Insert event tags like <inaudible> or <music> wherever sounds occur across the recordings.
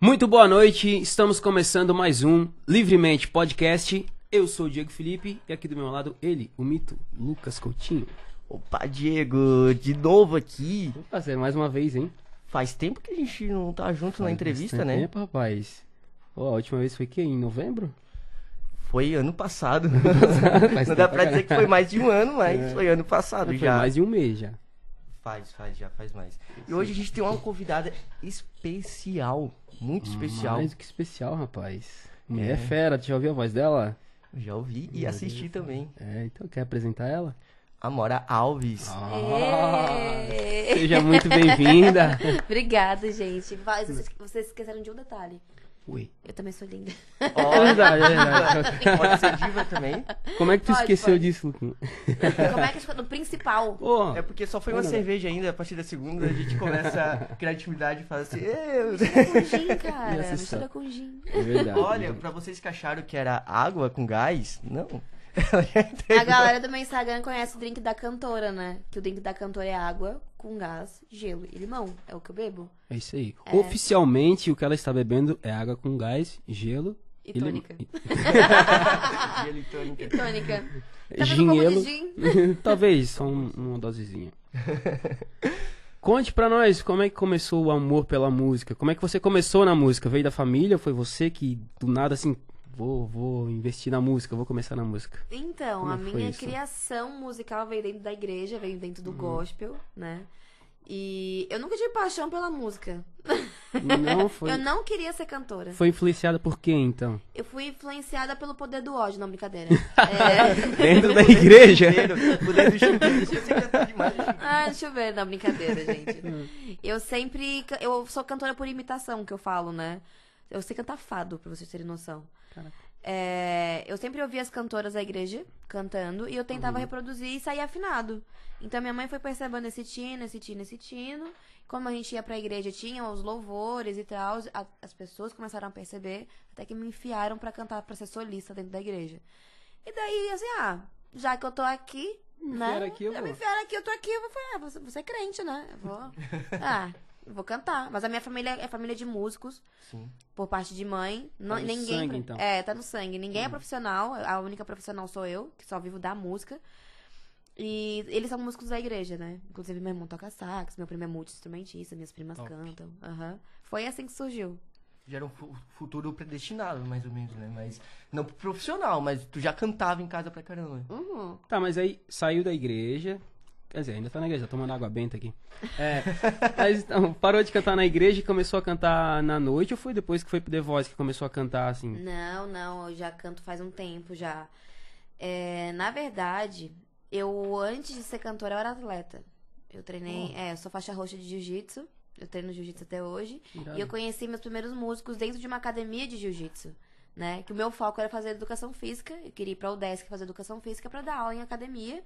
Muito boa noite, estamos começando mais um Livremente Podcast. Eu sou o Diego Felipe e aqui do meu lado ele, o mito Lucas Coutinho. Opa, Diego, de novo aqui. Fazer mais uma vez, hein? Faz tempo que a gente não tá junto na Faz entrevista, bastante né? Tempo, rapaz. Pô, a última vez foi que em novembro? Foi ano passado. <laughs> Não dá pra dizer que foi mais de um ano, mas É. foi ano passado Foi já. mais de um mês já. Faz, faz, já faz mais. E hoje a gente tem uma convidada especial, muito especial. Mais do que especial, rapaz. Mulher É. fera, tu já ouviu a voz dela? Já ouvi e assisti também. É, então quer apresentar ela? Amora Alves. Ah, seja muito bem-vinda. <laughs> Obrigada, gente. Vai, vocês, vocês esqueceram de um detalhe. Ui. Eu também sou linda. Ó, É verdade, é verdade. Pode ser diva também. Como é que tu Pode, esqueceu pode. disso, Luquinho? Como é que escolhe o principal? Pô, É porque só foi uma Não, cerveja ainda, a partir da segunda a gente começa a criatividade e fala assim, "Eu". Com gin, cara. <laughs> Mistura com gin. é verdade. Olha, pra vocês que acharam que era água com gás, não. A galera do meu Instagram conhece o drink da cantora, né? Que o drink da cantora é água com gás, gelo e limão. É o que eu bebo. É isso aí. Oficialmente, o que ela está bebendo é água com gás, gelo E lim- tônica. <laughs> Gelo e tônica. E tônica. e Tá um? <laughs> Talvez, só um- uma dosezinha. <laughs> Conte pra nós como é que começou o amor pela música. Como é que você começou na música? Veio da família? Foi você que do nada assim, vou, vou investir na música, vou começar na música? Então, Como a foi minha isso? criação musical veio dentro da igreja, veio dentro Uhum. do gospel, né? E eu nunca tive paixão pela música. Não <laughs> foi. Eu não queria ser cantora. Foi influenciada por quem então? Eu fui influenciada pelo poder do ódio, não brincadeira. <laughs> É... Dentro da igreja. Poder do chuveiro. Canta demais. Ah, deixa eu ver, não, brincadeira, gente. Hum. Eu sempre. Eu sou cantora por imitação, que eu falo, né? Eu sei cantar fado, pra vocês terem noção. É, eu sempre ouvia as cantoras da igreja cantando e eu tentava Uhum. reproduzir e sair afinado. Então minha mãe foi percebendo esse tino, esse tino, esse tino. Como a gente ia pra igreja, tinha os louvores e tal, a- as pessoas começaram a perceber, até que me enfiaram pra cantar, pra ser solista dentro da igreja. E daí, assim, ah, já que eu tô aqui, né? enfiaram aqui, eu me enfiaram aqui, eu tô aqui, eu vou falar, ah, você, você é crente, né? Eu vou. <laughs> ah, vou cantar. Mas a minha família é família de músicos Sim. por parte de mãe. Não, no ninguém. sangue, então. É, tá no sangue. Ninguém é profissional. A única profissional sou eu, que só vivo da música. E eles são músicos da igreja, né? Inclusive, meu irmão toca sax, meu primo é multi-instrumentista, minhas primas Top. cantam. Aham. Foi assim que surgiu. Já era um fu- futuro predestinado, mais ou menos, né? Mas não pro profissional, mas tu já cantava em casa pra caramba. Uhum. Tá, mas aí saiu da igreja. Quer dizer, ainda tá na igreja, tá tomando água benta aqui. É. mas então, parou de cantar na igreja e começou a cantar na noite ou foi depois que foi pro The Voice que começou a cantar assim? Não, não, eu já canto faz um tempo já. É, na verdade, eu antes de ser cantora, eu era atleta. Eu treinei, é, eu sou faixa roxa de jiu-jitsu. Eu treino jiu-jitsu até hoje. Irado. E eu conheci meus primeiros músicos dentro de uma academia de jiu-jitsu, né? Que o meu foco era fazer educação física. Eu queria ir pra UDESC fazer educação física pra dar aula em academia,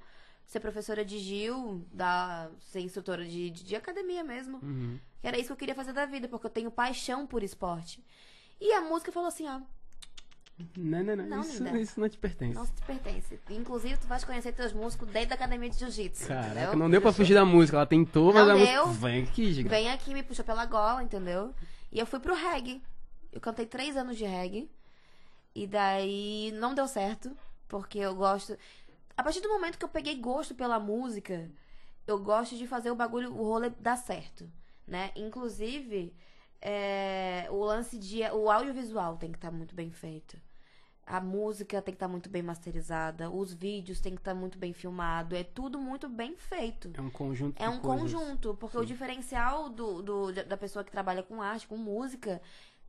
ser professora de Gil, dar, ser instrutora de, de, de academia mesmo. Uhum. Era isso que eu queria fazer da vida, porque eu tenho paixão por esporte. E a música falou assim, ó, Não, não, não. Não, isso, isso não te pertence. não te pertence. Inclusive, tu vais conhecer teus músicos dentro da academia de jiu-jitsu, Caraca, entendeu? não deu pra fugir da música. Ela tentou, mas Não a música. deu. Vem aqui, giga. Vem aqui, me puxa pela gola, entendeu? E eu fui pro reggae. Eu cantei três anos de reggae. E daí não deu certo, porque eu gosto. A partir do momento que eu peguei gosto pela música, eu gosto de fazer o bagulho, o rolê dar certo, né? Inclusive, é, o lance de. O audiovisual tem que estar muito bem feito. A música tem que estar muito bem masterizada, os vídeos tem que estar muito bem filmado, é tudo muito bem feito. É um conjunto É um coisas. conjunto, porque o Sim. diferencial do, do- da pessoa que trabalha com arte, com música,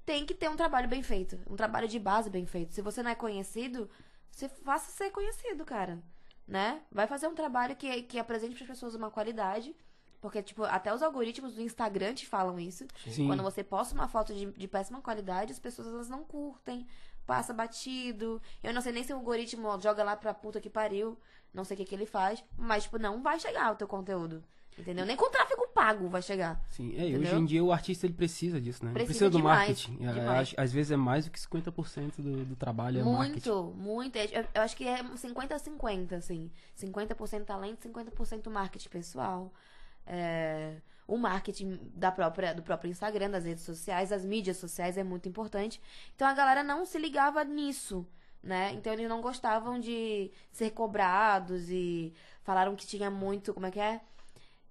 tem que ter um trabalho bem feito, um trabalho de base bem feito. Se você não é conhecido, você faça ser conhecido, cara, né? Vai fazer um trabalho que, que apresente para as pessoas uma qualidade, porque tipo até os algoritmos do Instagram te falam isso. Sim. Quando você posta uma foto de, de péssima qualidade, as pessoas elas não curtem, passa batido. Eu não sei nem se o algoritmo joga lá pra puta que pariu, não sei o que, que ele faz, mas, tipo, não vai chegar o teu conteúdo. Entendeu? Nem com tráfego pago vai chegar. Sim, é, hoje em dia o artista ele precisa disso, né? Ele Precisa do demais, marketing. É, demais. acho- Às vezes é mais do que 50% do, do trabalho é marketing. muito, muito. Eu, eu acho que é 50 a 50, assim. 50% talento, 50% marketing pessoal. É, o marketing da própria, do próprio Instagram, das redes sociais, das mídias sociais é muito importante. Então a galera não se ligava nisso, né? Então eles não gostavam de ser cobrados e falaram que tinha muito, como é que é?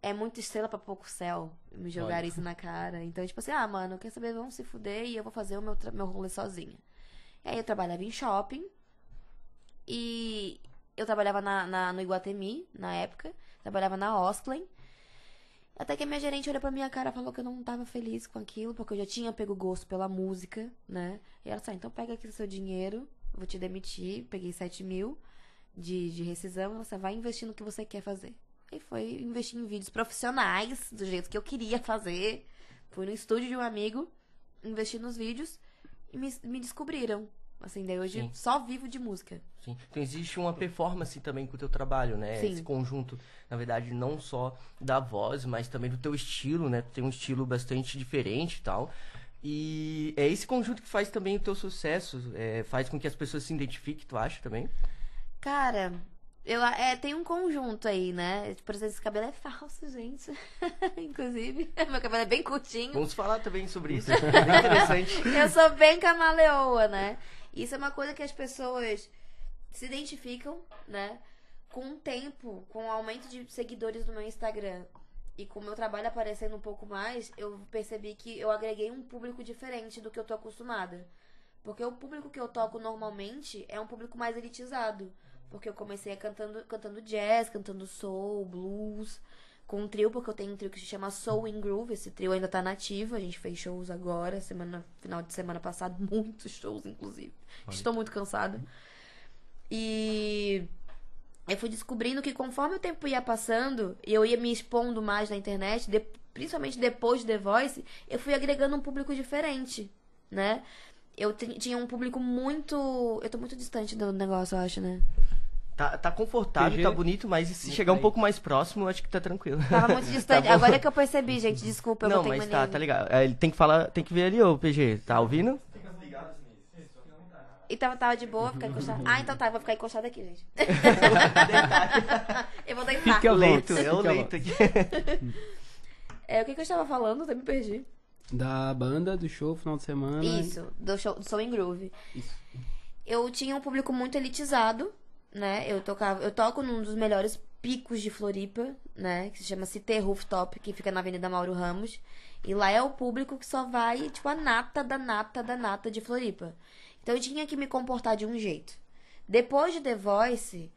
É muita estrela pra pouco céu. Me jogaram Olha. isso na cara. Então, tipo assim, ah, mano, quer saber? Vamos se fuder e eu vou fazer o meu, meu rolê sozinha. E aí eu trabalhava em shopping. E eu trabalhava na, na- no Iguatemi, na época. Trabalhava na Osklen. Até que a minha gerente olhou pra minha cara e falou que eu não tava feliz com aquilo, porque eu já tinha pego gosto pela música, né? E ela disse, ah, então pega aqui o seu dinheiro, eu vou te demitir. Peguei 7 mil de, de rescisão, você vai investir no que você quer fazer. Aí foi investir em vídeos profissionais, do jeito que eu queria fazer. Fui no estúdio de um amigo, investi nos vídeos e me, me descobriram. Assim, daí hoje Sim. só vivo de música. Sim. Então existe uma performance também com o teu trabalho, né? Sim. Esse conjunto, na verdade, não só da voz, mas também do teu estilo, né? Tu tem um estilo bastante diferente e tal. E é esse conjunto que faz também o teu sucesso, é, faz com que as pessoas se identifiquem, tu acha também? Cara, eu, é, tem um conjunto aí, né? Por exemplo, esse cabelo é falso, gente. <laughs> Inclusive, meu cabelo é bem curtinho. Vamos falar também sobre isso, <laughs> é interessante. Eu sou bem camaleoa, né? Isso é uma coisa que as pessoas se identificam, né? Com o tempo, com o aumento de seguidores no meu Instagram e com o meu trabalho aparecendo um pouco mais, eu percebi que eu agreguei um público diferente do que eu tô acostumada. Porque o público que eu toco normalmente é um público mais elitizado. Porque eu comecei a cantando, cantando jazz, cantando soul, blues, com um trio, porque eu tenho um trio que se chama Soul in Groove. Esse trio ainda tá nativo, a gente fez shows agora, semana, final de semana passada, <laughs> muitos shows, inclusive. Estou muito cansada. E eu fui descobrindo que conforme o tempo ia passando e eu ia me expondo mais na internet, de- principalmente depois de The Voice, eu fui agregando um público diferente, né? Eu ti- tinha um público muito. Eu tô muito distante do negócio, eu acho, né? Tá, tá confortável, PG. tá bonito, mas se chegar um pouco mais próximo, eu acho que tá tranquilo. Tava muito <laughs> distante. bom. Agora é que eu percebi, gente. Desculpa, eu Não, botei mas mania. tá, tá ligado. É, Ele tem que falar, tem que ver ali, ô PG, tá ouvindo? E tava, de boa, ficar encostada. Ah, então tá, eu vou ficar encostada aqui, gente. <laughs> eu vou deitar. Fica Leito, é o leito aqui. <laughs> É, o que, que eu estava falando? Eu até me perdi. Da banda, do show, final de semana. Isso, do show do Soul in Groove. Eu tinha um público muito elitizado, né? Eu tocava, eu toco num dos melhores picos de Floripa, né? Que se chama Cité Rooftop, que fica na Avenida Mauro Ramos. E lá é o público que só vai, tipo, a nata da nata da nata de Floripa. Então eu tinha que me comportar de um jeito. Depois de The Voice,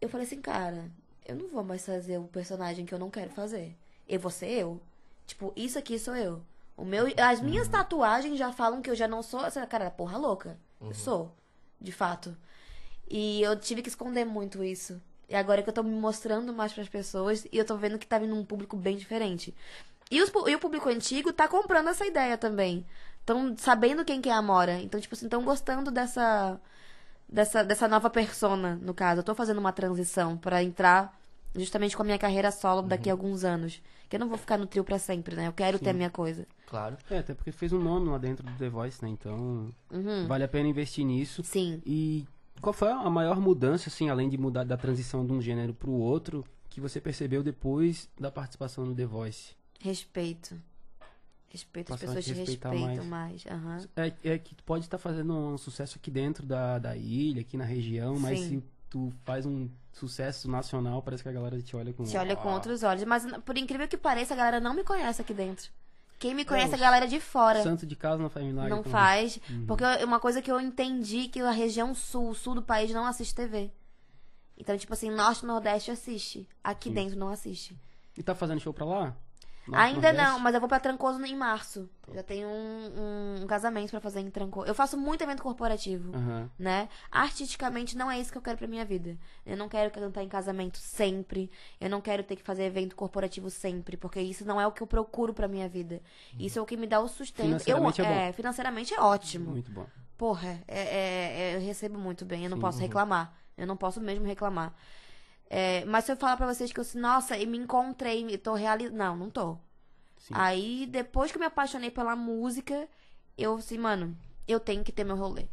eu falei assim, cara, eu não vou mais fazer o personagem que eu não quero fazer. Eu vou ser eu. Tipo, isso aqui sou eu. O meu, as minhas tatuagens já falam que eu já não sou essa cara porra louca. Eu sou, de fato. E eu tive que esconder muito isso. E agora que eu tô me mostrando mais pras pessoas e eu tô vendo que tá vindo um público bem diferente. E, os e o público antigo tá comprando essa ideia também. Estão sabendo quem que é a Amora. Então, tipo assim, estão gostando dessa, dessa, dessa nova persona, no caso. Eu tô fazendo uma transição pra entrar justamente com a minha carreira solo daqui a alguns anos. Que eu não vou ficar no trio pra sempre, né? Eu quero ter a minha coisa. Claro. É, até porque fez um nome lá dentro do The Voice, né? Então, Uhum. vale a pena investir nisso. Sim. E qual foi a maior mudança, assim, além de mudar da transição de um gênero pro outro, que você percebeu depois da participação no The Voice? Respeito. Respeito, as pessoas te respeitam mais. Aham. É, é que tu pode estar fazendo um sucesso aqui dentro da, da ilha, aqui na região, mas Sim. se tu faz um sucesso nacional, parece que a galera te olha com... Te olha com outros olhos. Mas por incrível que pareça, a galera não me conhece aqui dentro. Quem me conhece é a galera de fora. Santo de casa não faz milagre. Não faz. Uhum. Porque eu- uma coisa que eu entendi que a região sul, sul do país, não assiste TV. Então, tipo assim, norte e nordeste assiste. Aqui dentro não assiste. E tá fazendo show pra lá? Ainda não, mas eu vou pra Trancoso em março. Já tenho um, um- casamento pra fazer em Trancoso. Eu faço muito evento corporativo. Aham. né? Artisticamente não é isso que eu quero pra minha vida. Eu não quero cantar em casamento sempre. Eu não quero ter que fazer evento corporativo sempre, porque isso não é o que eu procuro pra minha vida. Isso é o que me dá o sustento. Financeiramente eu, é bom. financeiramente é ótimo. Muito bom. Porra, é, é- é- eu recebo muito bem, eu não Sim, posso uhum. reclamar. Eu não posso mesmo reclamar. É, mas se eu falar pra vocês que eu nossa, e me encontrei, e tô realizando. Não, não tô. Sim. Aí, depois que eu me apaixonei pela música, eu assim, mano, eu tenho que ter meu rolê.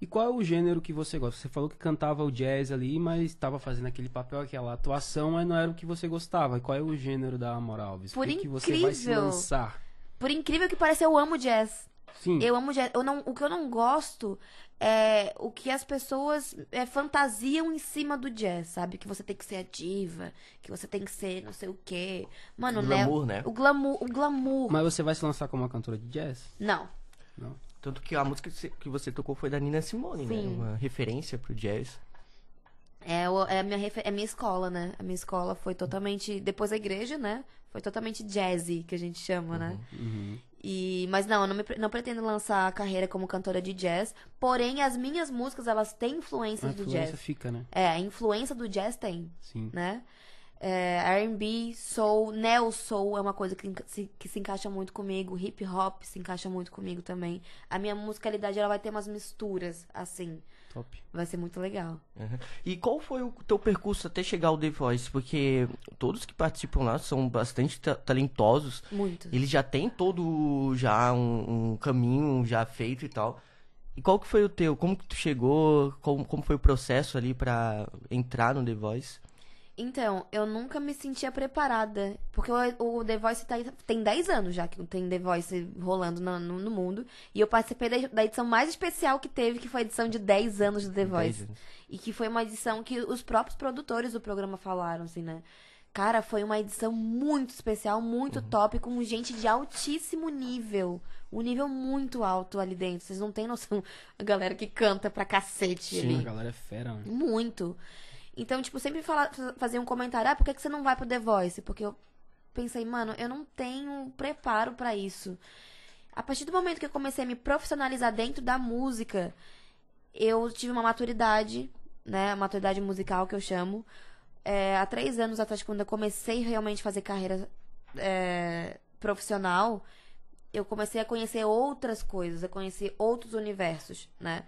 E qual é o gênero que você gosta? Você falou que cantava o jazz ali, mas estava fazendo aquele papel, aquela atuação, mas não era o que você gostava. E qual é o gênero da Amor Alves? Por o que, que você vai se incrível. lançar? Por incrível que pareça, eu amo jazz. Sim. Eu amo jazz. Eu não, o que eu não gosto é o que as pessoas é, fantasiam em cima do jazz, sabe? Que você tem que ser ativa, que você tem que ser não sei o quê. Mano, Glamour, né? O glamour. O glamour. Mas você vai se lançar como uma cantora de jazz? Não. Não. Tanto que a música que você- tocou foi da Nina Simone, né? Sim. Uma referência pro jazz. É, o- é, a minha, refer- é a minha escola, né? A minha escola foi totalmente. Depois da igreja, né? Foi totalmente jazzy, que a gente chama, né? Uhum. E, mas não, eu não, me não pretendo lançar a carreira como cantora de jazz. Porém, as minhas músicas, elas têm A influências do influência jazz. fica, né? É, a influência do jazz tem, Sim. né? É, R&B, soul, neo soul é uma coisa que, se, que se encaixa muito comigo. Hip hop se encaixa muito comigo também. A minha musicalidade, ela vai ter umas misturas, assim. Top. Vai ser muito legal. Uhum. E qual foi o teu percurso até chegar ao The Voice? Porque todos que participam lá são bastante ta- talentosos. Muito. Eles já têm todo já um, um caminho já feito e tal. E qual que foi o teu? Como que tu chegou? Como, como foi o processo ali pra entrar no The Voice? Então, eu nunca me sentia preparada. Porque o, o The Voice tá, tem 10 anos já que tem The Voice rolando no, no- no mundo. E eu participei da, da edição mais especial que teve, que foi a edição de 10 anos do The Voice. E que foi uma edição que os próprios produtores do programa falaram, assim, né? Cara, foi uma edição muito especial, muito top, com gente de altíssimo nível. Um nível muito alto ali dentro. Vocês não têm noção. A galera que canta pra cacete Sim, ali. a galera é fera, mano. Muito. Então, tipo, sempre fala, fazia um comentário, ah, por que, que você não vai pro The Voice? Porque eu pensei, mano, eu não tenho preparo pra isso. A partir do momento que eu comecei a me profissionalizar dentro da música, eu tive uma maturidade, né? Maturidade musical que eu chamo. É, há três anos atrás, quando eu comecei realmente a fazer carreira é, profissional, eu comecei a conhecer outras coisas, a conhecer outros universos, né?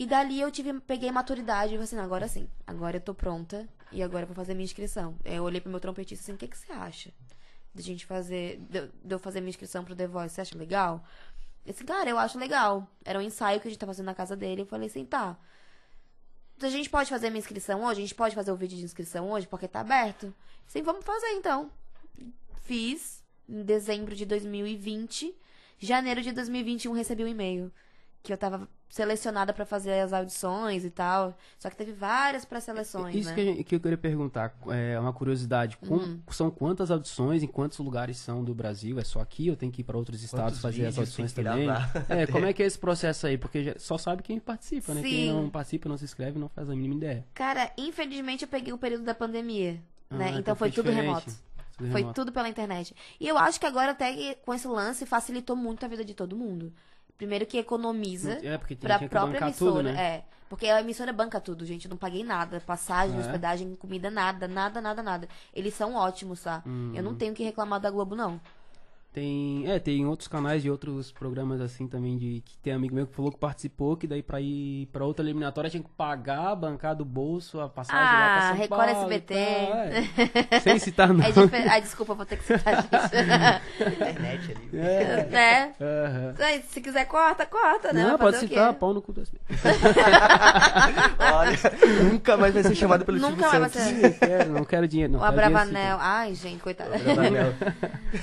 E dali eu tive, peguei maturidade e falei assim, "Não, agora sim, agora eu tô pronta e agora eu vou fazer minha inscrição. Eu olhei pro meu trompetista assim, o que, que você acha? De gente fazer, de eu fazer minha inscrição pro The Voice, você acha legal? Ele disse, cara, eu acho legal. Era um ensaio que a gente tá fazendo na casa dele. Eu falei assim, tá. A gente pode fazer minha inscrição hoje? A gente pode fazer o vídeo de inscrição hoje, porque tá aberto? Sim, vamos fazer então. Fiz em dezembro de 2020. Janeiro de 2021 recebi um e-mail que eu tava selecionada pra fazer as audições e tal. Só que teve várias pré-seleções, Isso né? que, gente- que eu queria perguntar, é uma curiosidade. Com- Uhum. São quantas audições, em quantos lugares são do Brasil? É só aqui ou tem que ir para outros estados Quantos fazer as audições também? É, como é <laughs> que é esse processo aí? Porque só sabe quem participa, né? Quem Sim. não participa, não se inscreve, não faz a mínima ideia. Cara, infelizmente eu peguei o período da pandemia, Ah, né? Então foi tudo diferente. remoto. Tudo Foi remoto. tudo pela internet. E eu acho que agora até que com esse lance facilitou muito a vida de todo mundo. Primeiro que economiza É, porque tinha, pra que própria emissora. tudo, né? É. Porque a emissora banca tudo, gente. Eu não paguei nada. Passagem, É? hospedagem, comida, nada, nada, nada, nada. Eles são ótimos, tá? Hum. Eu não tenho que reclamar da Globo, não. Tem, é, tem outros canais de outros programas assim também de que tem amigo meu que falou que participou, que daí pra ir pra outra eliminatória tinha que pagar, bancar do bolso a passagem lá Ah, pra São Record Paulo SBT. tal, é. Sem citar não. <laughs> É difer... Ai, desculpa, vou ter que citar, gente. Internet ali. <laughs> É. né? Aí, Se quiser, corta, corta, né? Não, pode citar, pau no cu do SBT. Olha, nunca mais vai ser chamado pelo Nunca Silvio mais vai ser. Não quero, não quero dinheiro. Não, O Abravanel. Ai, gente, coitada. Abravanel.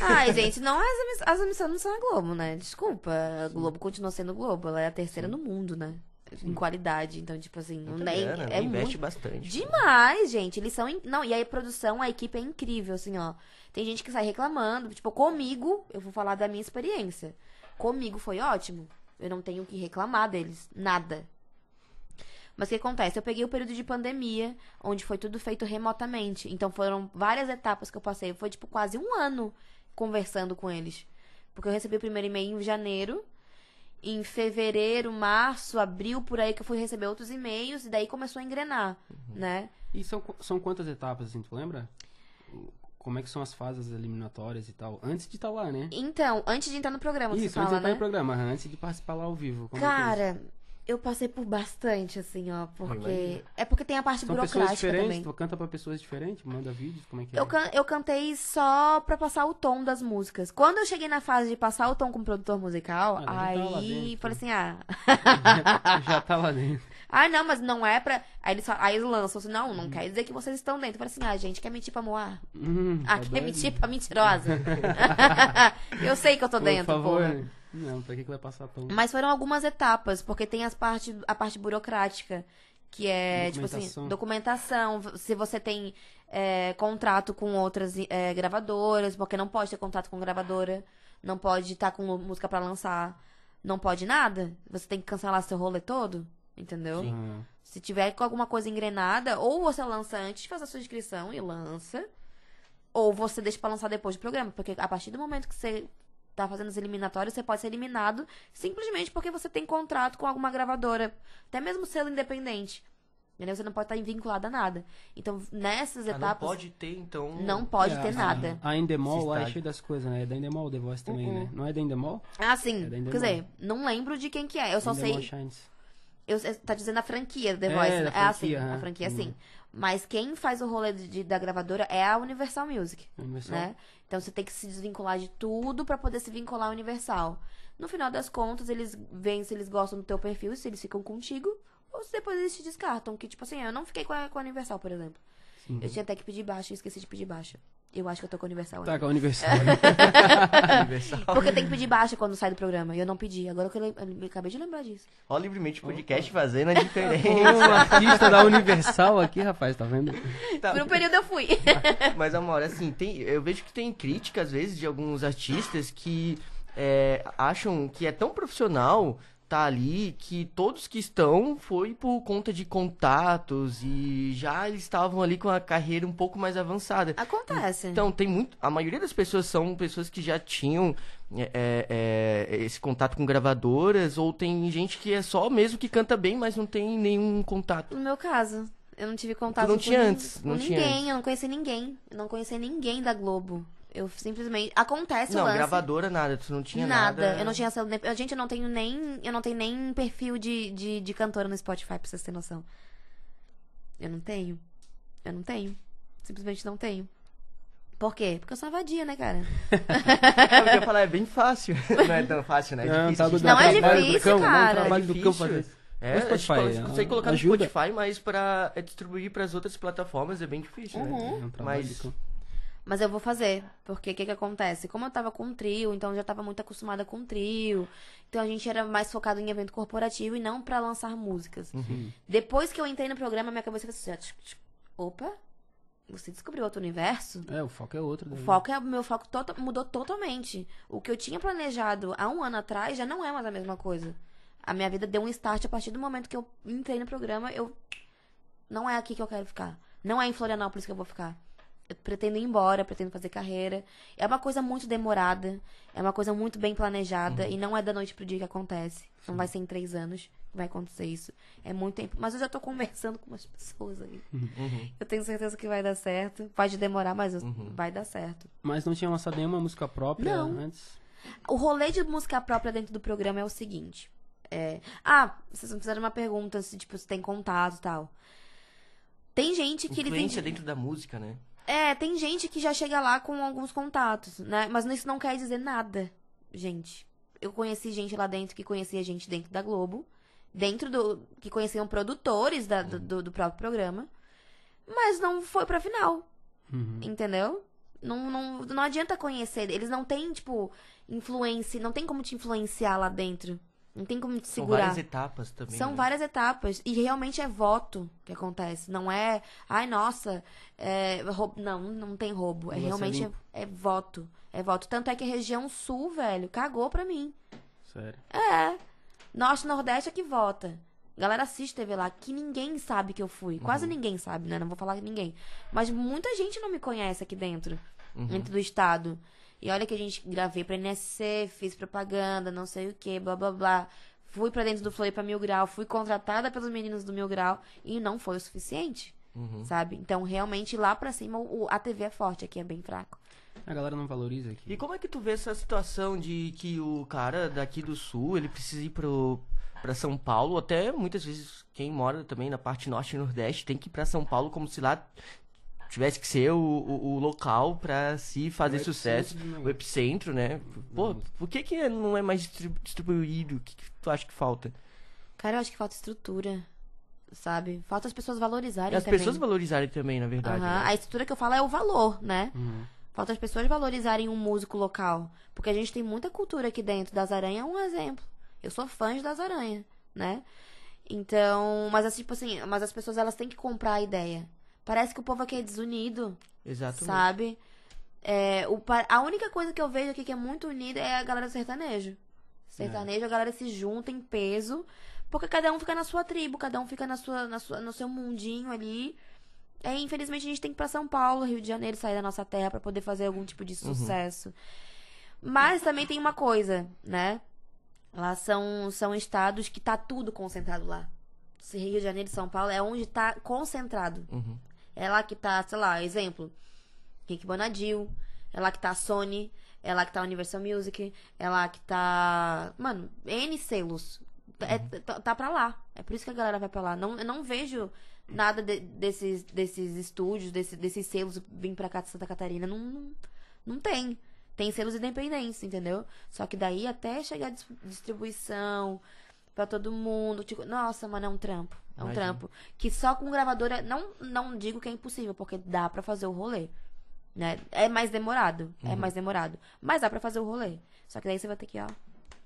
Ai, gente, não, as, as emissoras não são a Globo, né? Desculpa. A Globo continua sendo Globo. Ela é a terceira no mundo, né? Em qualidade. Então, tipo assim, não Muita nem, grana, é investe muito. bastante. Demais, gente. Eles são. in- Não, e aí a produção, a equipe é incrível, assim, ó. Tem gente que sai reclamando. Tipo, comigo, eu vou falar da minha experiência. Comigo foi ótimo. Eu não tenho o que reclamar deles. Nada. Mas o que acontece? Eu peguei o período de pandemia, onde foi tudo feito remotamente. Então foram várias etapas que eu passei. Foi, tipo, quase um ano conversando com eles. Porque eu recebi o primeiro e-mail em janeiro. Em fevereiro, março, abril, por aí que eu fui receber outros e-mails. E daí começou a engrenar, né? E são, são quantas etapas, assim, tu lembra? Como é que são as fases eliminatórias e tal? Antes de estar lá, né? Então, antes de entrar no programa, Isso, você antes de fala, entrar né? no programa, antes de participar lá ao vivo. como é Eu passei por bastante, assim, ó, porque... É porque tem a parte São pessoas burocrática diferentes, também. tu canta pra pessoas diferentes, manda vídeos, como é que é? Eu, can- eu cantei só pra passar o tom das músicas. Quando eu cheguei na fase de passar o tom com o produtor musical, Ah, tava lá aí falei assim, ah... <laughs> Já tá lá dentro. ah, não, mas não é pra... Aí eles, aí eles lançam assim, não, Hum. não quer dizer que vocês estão dentro. Eu falei assim, ah, gente, quer mentir pra moar? Hum, Ah, tá quer doido? mentir pra mentirosa? <laughs> <laughs> eu sei que eu tô Por dentro, favor. porra. Não, pra que que vai passar? Mas foram algumas etapas, porque tem as parte, a parte burocrática, que é, tipo assim, documentação. Se você tem é, contrato com outras é, gravadoras, porque não pode ter contrato com gravadora, não pode estar com música pra lançar, não pode nada. Você tem que cancelar seu rolê todo, entendeu? Ah, Se tiver com alguma coisa engrenada, ou você lança antes de fazer a sua inscrição e lança, ou você deixa pra lançar depois do programa. Porque a partir do momento que você tá fazendo os eliminatórios, você pode ser eliminado simplesmente porque você tem contrato com alguma gravadora. Até mesmo sendo independente. Entendeu? Você não pode estar vinculado a nada. Então, nessas Ah, não etapas, pode ter, então. não pode é, ter a- nada. A Endemol lá é cheio das coisas, né? É da Endemol, The Voice também, Uhum. né? Não é da Endemol? Ah, sim. É da Quer Endemol. dizer, não lembro de quem que é. Eu só Endemol sei. Shines. Eu, eu- tá dizendo a franquia The É, Voice. da né? É assim, a franquia Hum. sim. Mas quem faz o rolê de- da gravadora é a Universal Music, Universal. né? Então você tem que se desvincular de tudo pra poder se vincular ao Universal. No final das contas, eles veem se eles gostam do teu perfil, se eles ficam contigo, ou se depois eles te descartam. Que, tipo assim, eu não fiquei com a, com a Universal, por exemplo. Sim. Eu tinha até que pedir baixa e esqueci de pedir baixa. Eu acho que eu tô com a Universal Tá ainda. com a Universal. <laughs> Universal. Porque tem que pedir baixa quando sai do programa. E eu não pedi. Agora que eu, eu acabei de lembrar disso. Ó, livremente podcast fazendo a <laughs> diferença. um artista da Universal aqui, rapaz, tá vendo? Tá, Por um período eu fui. <laughs> Mas, amor, assim, tem, eu vejo que tem crítica, às vezes, de alguns artistas que é, acham que é tão profissional tá ali que todos que estão foi por conta de contatos e já eles estavam ali com a carreira um pouco mais avançada. Acontece. Então, tem muito. A maioria das pessoas são pessoas que já tinham é, é, é, esse contato com gravadoras, ou tem gente que é só mesmo que canta bem, mas não tem nenhum contato. No meu caso, eu não tive contato não com, tinha antes, com não tinha ninguém, antes. eu não conheci ninguém. Eu não conheci ninguém da Globo. Eu simplesmente. Acontece o não, lance. gravadora nada, tu não tinha nada. nada. Eu não tinha selo. nem- Gente, eu não tenho nem. Eu não tenho nem perfil de, de, de cantora no Spotify, pra vocês terem noção. Eu não tenho. Eu não tenho. Simplesmente não tenho. Por quê? Porque eu sou uma vadia, né, cara? <laughs> É, eu ia falar, é bem fácil. <laughs> Não é tão fácil, né? É Não, difícil. tá do- gente. Não é difícil, cão, não, cara. trabalho É do cão difícil. fazer. É, No a gente Spotify, você consegue colocar ajuda. no Spotify, mas pra é, distribuir pras outras plataformas é bem difícil, né? Uhum. É um Mas-. Mas eu vou fazer, porque o que que acontece? Como eu tava com trio, então eu já tava muito acostumada com trio. Então a gente era mais focado em evento corporativo e não pra lançar músicas. Uhum. Depois que eu entrei no programa, minha cabeça fez assim, opa, você descobriu outro universo? É, o foco é outro. O daí. foco é, meu foco tota- mudou totalmente. O que eu tinha planejado há um ano atrás já não é mais a mesma coisa. A minha vida deu um start a partir do momento que eu entrei no programa, eu não é aqui que eu quero ficar. Não é em Florianópolis que eu vou ficar. Eu pretendo ir embora, pretendo fazer carreira. É uma coisa muito demorada, é uma coisa muito bem planejada e não é da noite pro dia que acontece. Não vai ser em três anos que vai acontecer isso. É muito tempo. Mas eu já tô <laughs> conversando com umas pessoas aí. Uhum. Eu tenho certeza que vai dar certo. Pode demorar, mas Uhum. vai dar certo. Mas não tinha lançado nenhuma música própria Não. antes? O rolê de música própria dentro do programa é o seguinte. é- Ah, vocês me fizeram uma pergunta se, tipo, se tem contato e tal. Tem gente que Influência indi- dentro da música, né? É, tem gente que já chega lá com alguns contatos, né? Mas isso não quer dizer nada, gente. Eu conheci gente lá dentro que conhecia gente dentro da Globo, dentro do. que conheciam produtores da- do, do- do próprio programa, mas não foi pra final. Uhum. Entendeu? Não, não, não adianta conhecer. Eles não têm, tipo, influência. Não tem como te influenciar lá dentro. Não tem como te São segurar. várias etapas também. São né? várias etapas. E realmente é voto que acontece. Não é, ai, nossa, é, rou- não, não tem roubo. É realmente é, é voto. É voto. Tanto é que a região sul, velho, cagou pra mim. Sério. É. Norte e Nordeste é que vota. Galera assiste TV lá, que ninguém sabe que eu fui. Quase Uhum. ninguém sabe, né? Não vou falar ninguém. Mas muita gente não me conhece aqui dentro. Uhum. Dentro do estado. E olha que a gente gravei pra NSC, fiz propaganda, não sei o que, blá blá blá. Fui pra dentro do Floi pra Mil Grau, fui contratada pelos meninos do Mil Grau e não foi o suficiente, Uhum. sabe? Então, realmente, lá pra cima, o, a TV é forte, aqui é bem fraco. A galera não valoriza aqui. E como é que tu vê essa situação de que o cara daqui do sul, ele precisa ir pro, pra São Paulo, até muitas vezes quem mora também na parte norte e nordeste tem que ir pra São Paulo como se lá tivesse que ser o, o, o local pra se fazer O sucesso, o epicentro, né? Pô, por que que não é mais distri- distribuído? O que, que tu acha que falta? Cara, eu acho que falta estrutura, sabe? Falta as pessoas E valorizarem as também. pessoas valorizarem também, na verdade. Né? A estrutura que eu falo é o valor, né? Uhum. Falta as pessoas valorizarem um músico local. Porque a gente tem muita cultura aqui dentro. Das Aranha é um exemplo. Eu sou fã de Das Aranha, né? Então, mas assim, tipo assim, mas as pessoas elas têm que comprar a ideia. Parece que o povo aqui é desunido, Exatamente. sabe? É, o, a única coisa que eu vejo aqui que é muito unida é a galera do sertanejo. Sertanejo, a galera se junta em peso, porque cada um fica na sua tribo, cada um fica na sua, na sua, no seu mundinho ali. É, infelizmente a gente tem que ir pra São Paulo, Rio de Janeiro, sair da nossa terra pra poder fazer algum tipo de sucesso. Mas também tem uma coisa, né? Lá são, são estados que tá tudo concentrado lá. Rio de Janeiro e São Paulo é onde tá concentrado. Uhum. É lá que tá, sei lá, exemplo, Rick Bonadil, é lá que tá a Sony, é lá que tá a Universal Music, é lá que tá. Mano, N selos. É, tá, tá pra lá. É por isso que a galera vai pra lá. Não, eu não vejo nada de- desses, desses estúdios, desse- desses selos vir pra cá de Santa Catarina. Não, não, não tem. Tem selos independentes, entendeu? Só que daí até chegar a dis- distribuição pra todo mundo. Tipo, nossa, mano, é um trampo. É um Imagino. trampo. Que só com gravadora. Não, não digo que é impossível, porque dá pra fazer o rolê. Né? É mais demorado. É mais demorado. Mas dá pra fazer o rolê. Só que daí você vai ter que, ó,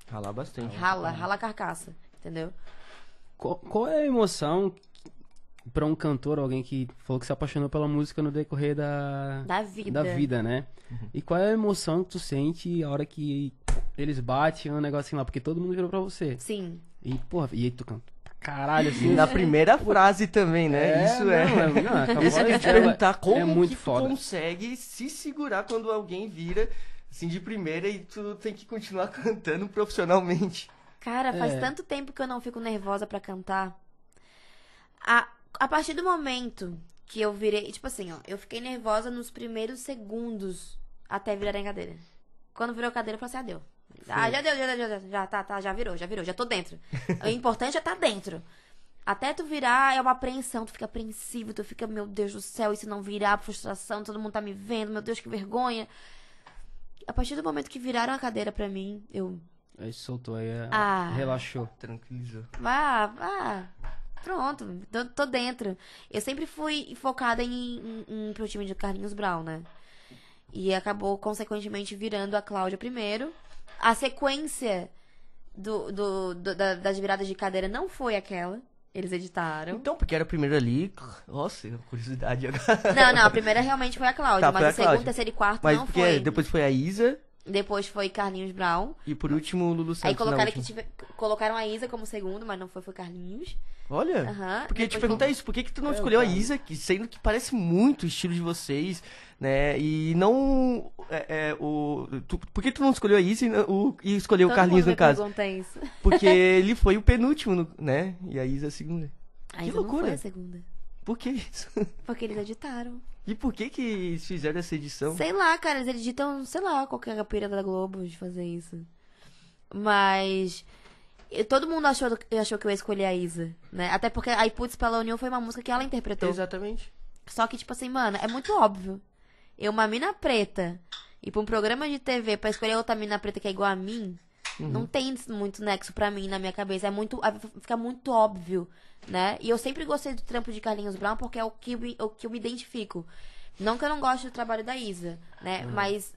Ralar bastante. rala, rala a carcaça. Entendeu? Qual, qual é a emoção pra um cantor, alguém que falou que se apaixonou pela música no decorrer da, Da vida. da vida, né? E qual é a emoção que tu sente a hora que eles batem um negocinho lá? Porque todo mundo virou pra você. Sim. E, porra, e aí tu canta pra caralho, E assim. na primeira frase também, né? Isso não, é. não, Isso voz ia te dela perguntar como é muito que tu foda. consegue se segurar quando alguém vira assim de primeira e tu tem que continuar <laughs> cantando profissionalmente. Cara, faz É. tanto tempo que eu não fico nervosa pra cantar. A, a partir do momento que eu virei. Tipo assim, ó. Eu fiquei nervosa nos primeiros segundos até virar a cadeira. Quando virou a cadeira, eu falei assim: ah, deu. Ah, já deu, já deu, já, deu, já tá, tá, já virou, já virou, já tô dentro. o importante é tá dentro. Até tu virar é uma apreensão, tu fica apreensivo, tu fica, meu Deus do céu, e se não virar, frustração, todo mundo tá me vendo, meu Deus, que vergonha. A partir do momento que viraram a cadeira pra mim, eu Aí soltou, aí é, Ah. relaxou. Tranquilizou. Vá, vá. Pronto, tô, tô dentro. Eu sempre fui focada em, em, em pro time de Carlinhos Brown, né? E acabou, consequentemente, virando a Cláudia primeiro. A sequência do, do, do- da- das viradas de cadeira não foi aquela. Eles editaram. Então, porque era a primeira ali. Nossa, curiosidade agora. Não, não, a primeira realmente foi a Cláudia. Tá, mas a o segundo, Cláudia. terceiro e quarto Mas não porque foi. depois foi a Isa Depois foi Carlinhos Brown. e por último o Lulu Santos. Aí colocaram, que tive- colocaram a Isa como segundo, mas não foi, foi Carlinhos. Olha, Aham. porque te perguntar foi- isso, por que, que tu não É, escolheu a. Isa, que, sendo que parece muito o estilo de vocês, né? E não. É, é, o, tu- por que tu não escolheu a Isa e, não- o, e escolheu o Todo Carlinhos mundo no caso? pergunta isso. Porque <laughs> ele foi o penúltimo, no- né? E a Isa a segunda. A Que Isa não loucura. foi a segunda. Por que isso? <laughs> Porque eles editaram. E por que que eles fizeram essa edição? Sei lá, cara, eles editam, sei lá, qualquer capira da Globo de fazer isso. Mas. todo mundo achou, achou que eu ia escolher a Isa, né? Até porque a Putz pela União foi uma música que ela interpretou. Exatamente. Só que, tipo assim, mano, é muito óbvio. Eu, uma mina preta, ir pra um programa de TV pra escolher outra mina preta que é igual a mim, não tem muito nexo pra mim na minha cabeça. É muito. Fica muito óbvio, né? E eu sempre gostei do trampo de Carlinhos Brown porque é o que, me- o que eu me identifico. Não que eu não goste do trabalho da Isa, né? Mas.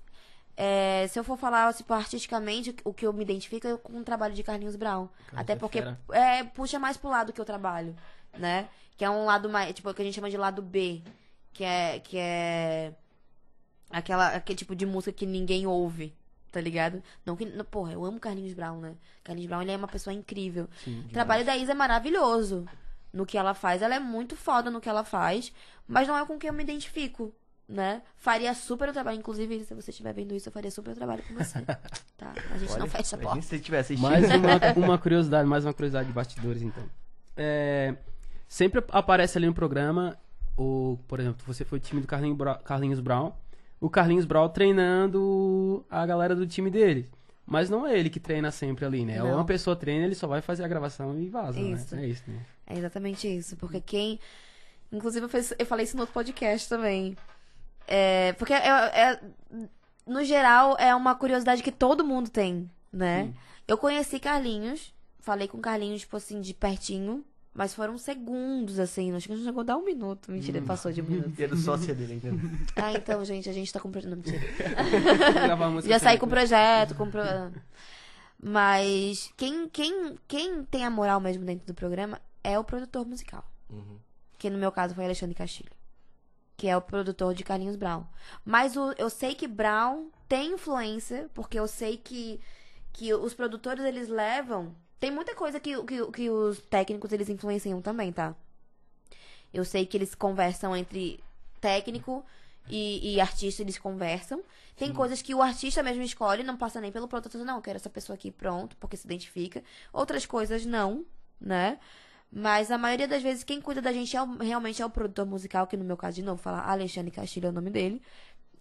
é, se eu for falar tipo, artisticamente, o que eu me identifico é com o trabalho de Carlinhos Brown. Cara, Até é porque fera. é, puxa mais pro lado que eu trabalho, né? Que é um lado mais, tipo, que a gente chama de lado B, que é que é aquela aquele tipo de música que ninguém ouve, tá ligado? Não que, não, porra, eu amo Carlinhos Brown, né? Carlinhos Brown ele é uma pessoa incrível. Sim, O trabalho da Isa é maravilhoso no que ela faz, ela é muito foda no que ela faz, mas não é com quem eu me identifico. Né? Faria super o trabalho. Inclusive, se você estiver vendo isso, eu faria super o trabalho com você. <laughs> Tá? A gente não Olha, fecha a porta. se tivesse assistindo. Mais uma, <laughs> uma curiosidade, mais uma curiosidade de bastidores, então. É, sempre aparece ali no programa, o, por exemplo, você foi o time do Carlinhos Brown, o Carlinhos Brown treinando a galera do time dele. Mas não é ele que treina sempre ali, né? Não. Uma pessoa treina, ele só vai fazer a gravação e vaza, Isso. né? É isso, né? É exatamente isso. Porque quem. Inclusive, eu, fiz- eu falei isso no outro podcast também. É, porque é, é- no geral é uma curiosidade que todo mundo tem, né? Sim. Eu conheci Carlinhos, falei com Carlinhos, tipo assim, de pertinho. Mas foram segundos, assim. Acho que não chegou a dar um minuto. Mentira, passou de um minuto. E era sócia dele ainda. <laughs> Ah, então, gente, a gente tá com. Não, mentira. <laughs> Gravar música Já saí com projeto, com pro... Mas quem, quem, quem tem a moral mesmo dentro do programa é o produtor musical. Uhum. Que no meu caso foi Alexandre Castilho. Que é o produtor de Carlinhos Brown. Mas o, eu sei que Brown tem influência, porque eu sei que, que os produtores eles levam. Tem muita coisa que, que, que os técnicos eles influenciam também, tá? Eu sei que eles conversam entre técnico e, e artista, eles conversam. Tem coisas que o artista mesmo escolhe, não passa nem pelo produtor, não, eu quero essa pessoa aqui, pronto, porque se identifica. Outras coisas não, né? Mas a maioria das vezes quem cuida da gente é o- realmente é o produtor musical, que no meu caso, de novo, falar Alexandre Castilho é o nome dele.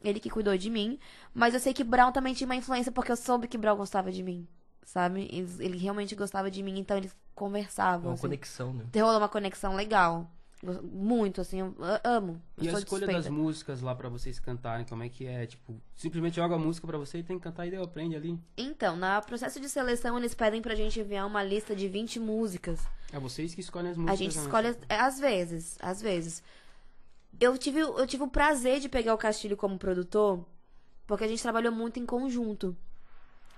Ele que cuidou de mim. Mas eu sei que Brown também tinha uma influência porque eu soube que Brown gostava de mim. Sabe? Eles- Ele realmente gostava de mim, então eles conversavam. Uma assim. conexão, né? Rolou uma conexão legal. Muito, assim, eu amo. Eu E a escolha suspeita. das músicas lá pra vocês cantarem, como é que é? Tipo, simplesmente joga a música pra você e tem que cantar e deu, aprende ali. Então, no processo de seleção, eles pedem pra gente enviar uma lista de 20 músicas. É vocês que escolhem as músicas. A gente né? escolhe, é, às vezes, às vezes. Eu tive, eu tive o prazer de pegar o Castilho como produtor, porque a gente trabalhou muito em conjunto.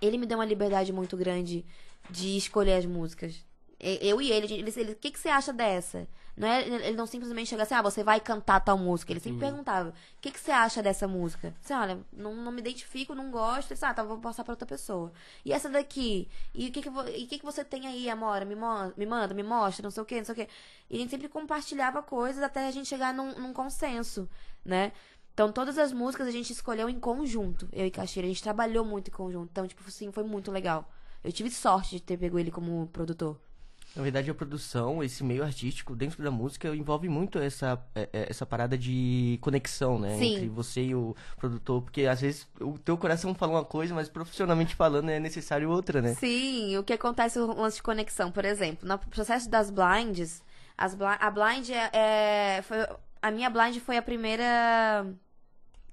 Ele me deu uma liberdade muito grande de escolher as músicas. Eu e ele, ele, ele o que, que você acha dessa? Não é, ele não simplesmente chega assim, ah, você vai cantar tal música. Ele sempre perguntava, o que, que você acha dessa música? Você, olha, não, não me identifico, não gosto. Ele ah, tá, vou passar pra outra pessoa. E essa daqui? E o que que, e que, que você tem aí, Amora? Me, mo- me manda, me mostra, não sei o que, não sei o que. E a gente sempre compartilhava coisas até a gente chegar num, num consenso, né? Então, todas as músicas a gente escolheu em conjunto, eu e Caxeira. A gente trabalhou muito em conjunto. Então, tipo assim, foi muito legal. Eu tive sorte de ter pego ele como produtor. Na verdade, a produção, esse meio artístico dentro da música envolve muito essa, é, é, essa parada de conexão, né? Sim. Entre você e o produtor. Porque às vezes o teu coração fala uma coisa, mas profissionalmente falando é necessário outra, né? Sim, o que acontece o lance de conexão, por exemplo, no processo das blinds, as bli- a blind é, é- foi, a minha blind foi a primeira,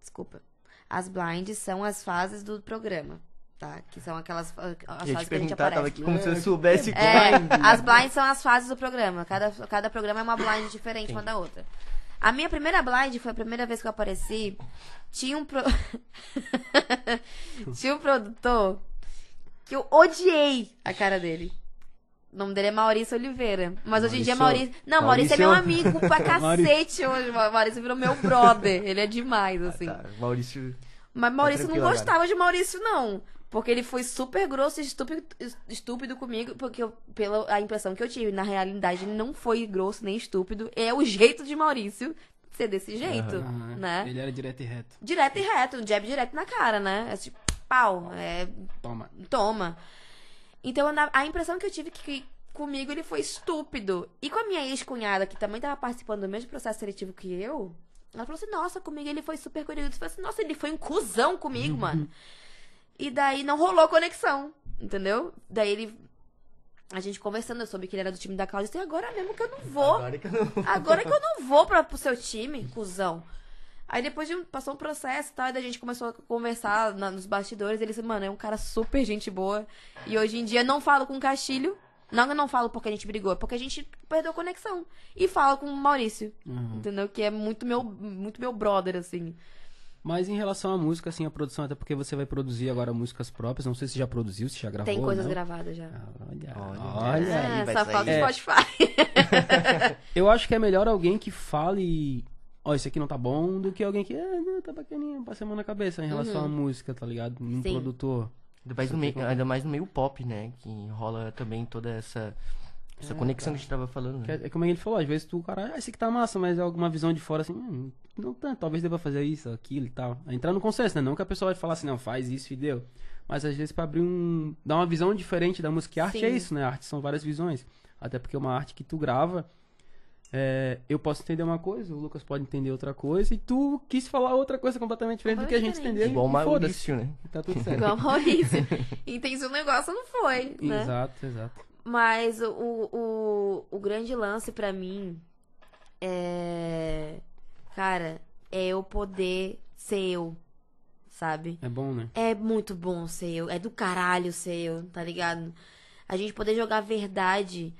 desculpa, as blinds são as fases do programa, tá? Que são aquelas as Ia fases te que a gente perguntar, tava aparece. aqui como se eu soubesse É, blind. as blinds são as fases do programa. Cada, cada programa é uma blind diferente uma da outra. A minha primeira blind foi a primeira vez que eu apareci. Tinha um pro... <laughs> Tinha um produtor que eu odiei a cara dele. O nome dele é Maurício Oliveira. Mas hoje em dia é Maurício- Maurício. Não, Maurício, é meu Maurício- amigo pra <laughs> cacete hoje. Maurício virou meu brother. Ele é demais, assim. Tá, Maurício. Mas Maurício não tranquilo agora. gostava de Maurício, não. Porque ele foi super grosso e estúpido, estúpido comigo, porque eu, pela a impressão que eu tive, na realidade, ele não foi grosso nem estúpido. É o jeito de Maurício ser desse jeito, Aham. né? Ele era direto e reto. Direto e reto, um jab direto na cara, né? É tipo, pau, é, Toma. toma. Então, a impressão que eu tive que, comigo ele foi estúpido. E com a minha ex-cunhada, que também tava participando do mesmo processo seletivo que eu, ela falou assim, nossa, comigo ele foi super curioso. Eu falei assim, nossa, ele foi um cuzão comigo, mano. <laughs> E daí não rolou conexão, entendeu? Daí ele... A gente conversando, eu soube que ele era do time da Cláudia. Eu disse, agora mesmo que eu não vou. Agora que eu não. Agora que eu não vou pra, pro seu time, cuzão. Aí depois de um, passou um processo e tal, e daí a gente começou a conversar na- nos bastidores. Ele disse, mano, é um cara super gente boa. E hoje em dia não falo com o Castilho. Não eu não falo porque a gente brigou, é porque a gente perdeu conexão. E falo com o Maurício, Uhum. entendeu? Que é muito meu, muito meu brother, assim. Mas em relação à música, assim, a produção, até porque você vai produzir agora músicas próprias. Não sei se já produziu, se já gravou. Tem coisas não. gravadas já. Ah, Olha, Olha. olha. É. aí vai só falta É. o Spotify. <laughs> Eu acho que é melhor alguém que fale, ó, isso aqui não tá bom, do que alguém que, ah, não, tá bacaninha, passa a mão na cabeça em relação à música, tá ligado? Um Uhum. Sim. produtor. Ainda mais, no meio, ainda mais no meio pop, né? Que rola também toda essa, essa conexão que a gente tava falando. Né? É, é como ele falou, às vezes tu, cara, ah, esse aqui tá massa, mas é alguma visão de fora assim, hum, não tanto, talvez deva fazer isso, aquilo e tal. Entrar no consenso, né? Não que a pessoa vai falar assim, não, faz isso e deu. Mas às vezes pra abrir um. dar uma visão diferente da música. E arte Sim. é isso, né? Arte são várias visões. Até porque é uma arte que tu grava. É, eu posso entender uma coisa, o Lucas pode entender outra coisa, e tu quis falar outra coisa completamente diferente do que a gente entendeu. Igual o foda-se. Maurício, né? Tá tudo certo. Igual a Maurício. <laughs> Entendi o negócio, não foi, né? Exato, exato. Mas o, o, o grande lance pra mim é. Cara, é eu poder ser eu, sabe? É bom, né? É muito bom ser eu. É do caralho ser eu, tá ligado? A gente poder jogar verdade